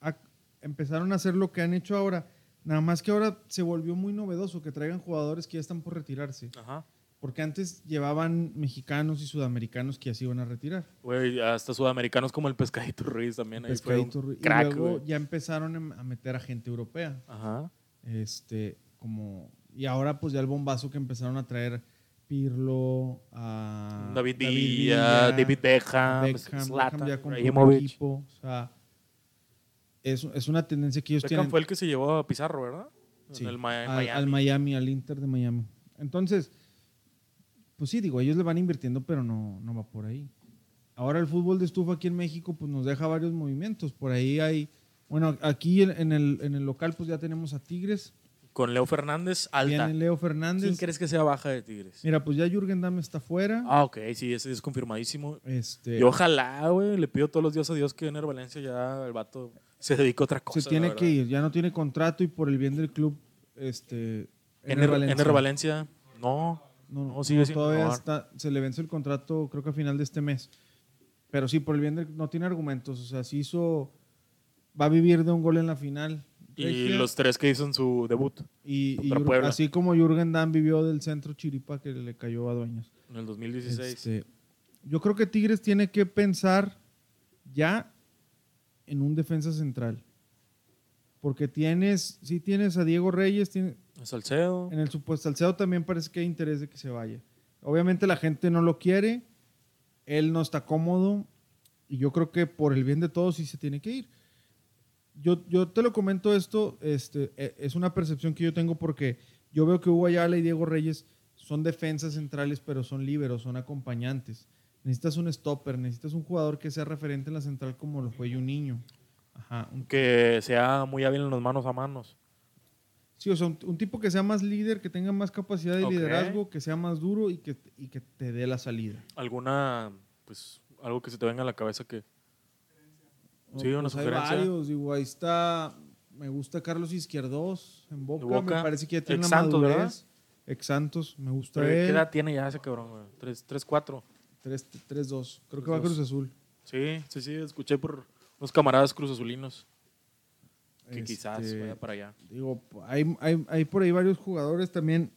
a, empezaron a hacer lo que han hecho ahora. Nada más que ahora se volvió muy novedoso que traigan jugadores que ya están por retirarse. Ajá. Porque antes llevaban mexicanos y sudamericanos que ya se iban a retirar. Güey, hasta sudamericanos como el Pescadito Ruiz también. Ahí fue un Pescadito Ruiz. crack, y luego ya empezaron a meter a gente europea. Ajá. Este, como, y ahora pues ya el bombazo que empezaron a traer Pirlo, a David Villa, David Beckham, pues, Beckham, Zlatan, Beckham equipo, o sea, es, es una tendencia que ellos Beckham tienen fue el que se llevó a Pizarro, ¿verdad? sí, En el Ma- al, Miami. al Miami, al Inter de Miami. Entonces, pues sí, digo, ellos le van invirtiendo, pero no, no va por ahí. Ahora el fútbol de estufa aquí en México pues nos deja varios movimientos. Por ahí hay, bueno, aquí en, en el, en el local pues ya tenemos a Tigres, Con Leo Fernández, alta. viene Leo Fernández. ¿Quién crees que sea baja de Tigres? Mira, pues ya Jürgen Damm está fuera. Ah, ok, sí, ese es confirmadísimo. Este, Y ojalá, güey, le pido todos los días a Dios que Ener Valencia ya el vato se dedique a otra cosa. se tiene que ir, ya no tiene contrato y por el bien del club, este, Ener, Ener Valencia, no. No, no, No, sigue sin todavía está, se le vence el contrato creo que a final de este mes. Pero sí, por el bien del, no tiene argumentos, o sea, sí hizo, va a vivir de un gol en la final. Y regia, los tres que hizo en su debut y, y Puebla. así como Jürgen Damm vivió del centro Chiripa que le cayó a Dueñas. en el 2016. Este, yo creo que Tigres tiene que pensar ya en un defensa central. Porque tienes, sí tienes a Diego Reyes, tiene- Salcedo. en el supuesto Salcedo también parece que hay interés de que se vaya. Obviamente la gente no lo quiere, él no está cómodo y yo creo que por el bien de todos sí se tiene que ir. Yo, yo te lo comento esto, este, e- es una percepción que yo tengo porque yo veo que Hugo Ayala y Diego Reyes son defensas centrales, pero son líberos, son acompañantes. Necesitas un stopper, necesitas un jugador que sea referente en la central como lo fue un niño. Ajá, un Que sea muy hábil en los manos a manos. Sí, o sea, un, un tipo que sea más líder, que tenga más capacidad de liderazgo, que sea más duro y que, y que te dé la salida. ¿Alguna, pues, algo que se te venga a la cabeza que... Sí, una pues hay sugerencia. varios, digo, ahí está, me gusta Carlos Izquierdos en Boca, Boca. me parece que ya tiene Ex una madurez. ¿verdad? Ex Santos, me gusta ¿Qué él. edad tiene ya ese cabrón, güey? ¿Tres, tres, cuatro? 3-2, creo que 3-2. va Cruz Azul. Sí, sí, sí, escuché por unos camaradas cruzazulinos que Este, quizás vaya para allá. Digo, hay, hay, hay por ahí varios jugadores también.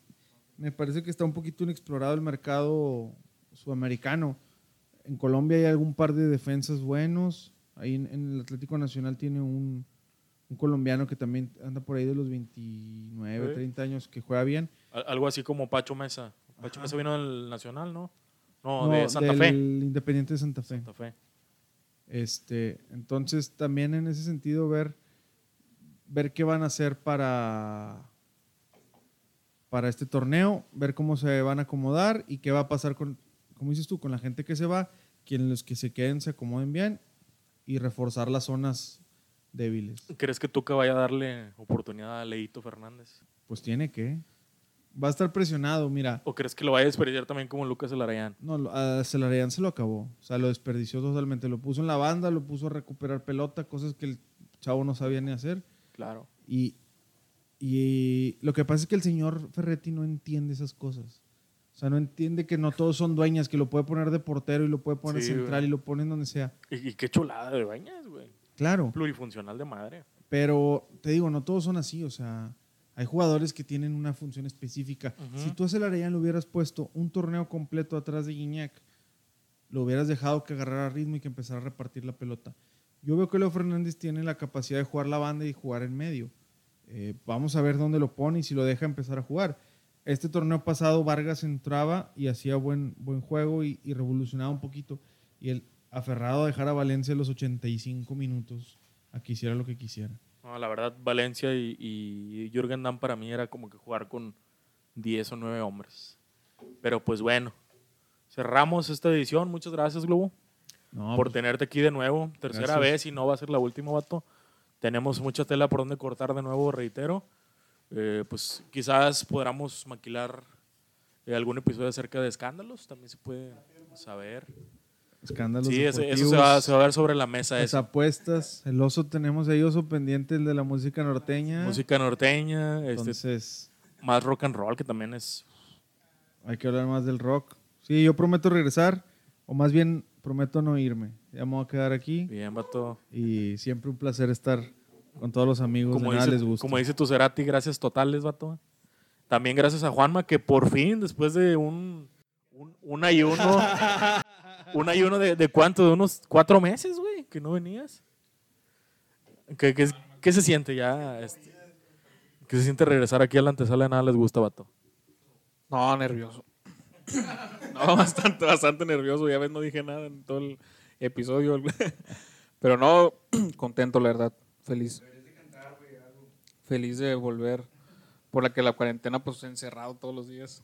Me parece que está un poquito inexplorado el mercado sudamericano. En Colombia hay algún par de defensas buenos. Ahí en, en el Atlético Nacional tiene un, un colombiano que también anda por ahí de los 29, Sí. 30 años que juega bien. Al- Algo así como Pacho Mesa. Pacho Ajá. Mesa vino del Nacional, ¿no? No, No, de Santa del Fe. Independiente de Santa Fe. Santa Fe. Este, entonces también en ese sentido ver, ver qué van a hacer para, para este torneo, ver cómo se van a acomodar y qué va a pasar con, como dices tú, con la gente que se va, quienes los que se queden se acomoden bien y reforzar las zonas débiles. ¿Crees que Tuca vaya a darle oportunidad a Leito Fernández? Pues tiene que. Va a estar presionado, mira. ¿O crees que lo vaya a desperdiciar también como Lucas Elarayán? No, a Celarayán se lo acabó. O sea, lo desperdició totalmente. Lo puso en la banda, lo puso a recuperar pelota, cosas que el chavo no sabía ni hacer. Claro. Y, y lo que pasa es que el señor Ferretti no entiende esas cosas. O sea, no entiende que no todos son dueñas, que lo puede poner de portero y lo puede poner Sí, central güey. y lo pone en donde sea. Y, y qué chulada de bañas, güey. Claro, Plurifuncional de madre. pero te digo, no todos son así. O sea, hay jugadores que tienen una función específica. Si tú a Celarayán le hubieras puesto un torneo completo atrás de Guiñac, lo hubieras dejado que agarrara ritmo y que empezara a repartir la pelota. Yo veo que Leo Fernández tiene la capacidad de jugar la banda y jugar en medio. Eh, vamos a ver dónde lo pone y si lo deja empezar a jugar. Este torneo pasado Vargas entraba y hacía buen, buen juego y, y revolucionaba un poquito. Y el aferrado a dejar a Valencia los 85 minutos a que hiciera lo que quisiera. No, la verdad, Valencia y, y Jürgen Damm para mí era como que jugar con 10 o 9 hombres. Pero pues bueno, cerramos esta edición. Muchas gracias, Globo, No, por pues, tenerte aquí de nuevo. Tercera Gracias. vez y no va a ser la última, vato. Tenemos mucha tela por donde cortar de nuevo, reitero. Eh, pues quizás podamos maquilar eh, algún episodio acerca de escándalos, también se puede saber. escándalos Sí, eso se va, se va a ver sobre la mesa. las eso. apuestas. El oso tenemos ahí oso pendiente, el de la música norteña. Música norteña, este, Entonces, más rock and roll, que también es hay que hablar más del rock. Sí, yo prometo regresar, o más bien prometo no irme. Ya me voy a quedar aquí bien, vato. y siempre un placer estar con todos los amigos. Como de nada dice, les gusta. como dice tu Cerati, gracias totales, vato. También gracias a Juanma, que por fin, después de un, un, un ayuno, un ayuno de, de cuánto, de unos cuatro meses, güey, que no venías. ¿Qué, qué, qué se siente ya? este, ¿Qué se siente regresar aquí a la antesala de nada les gusta, vato? No, nervioso. No, bastante, bastante nervioso. Ya ves, no dije nada en todo el episodio. Pero no, contento, la verdad. Feliz. Feliz de volver. Por la que la cuarentena, pues encerrado todos los días.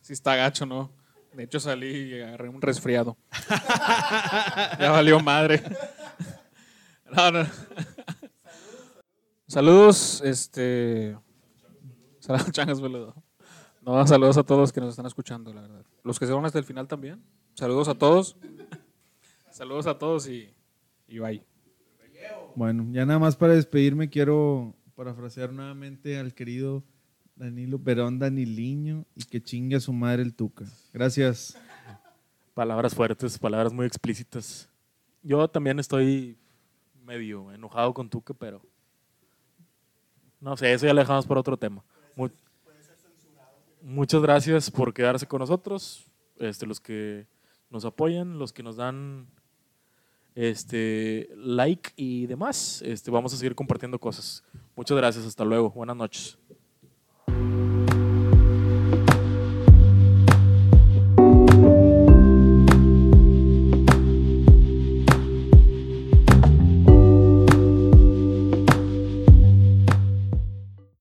Sí está gacho, ¿no? De hecho, salí y agarré un resfriado. ya valió madre. No, no. Saludos, este. Saludos, changas, boludo. No, saludos a todos que nos están escuchando, la verdad. Los que se van hasta el final también. Saludos a todos. Saludos a todos y, y bye. Bueno, ya nada más para despedirme quiero parafrasear nuevamente al querido Danilo Perón Daniliño y que chingue a su madre el Tuca. Gracias. Palabras fuertes, palabras muy explícitas. Yo también estoy medio enojado con Tuca, pero no sé, eso ya lo dejamos por otro tema. Mu- muchas gracias por quedarse con nosotros, este, los que nos apoyan, los que nos dan este like y demás. Este, vamos a seguir compartiendo cosas. Muchas gracias, hasta luego, buenas noches.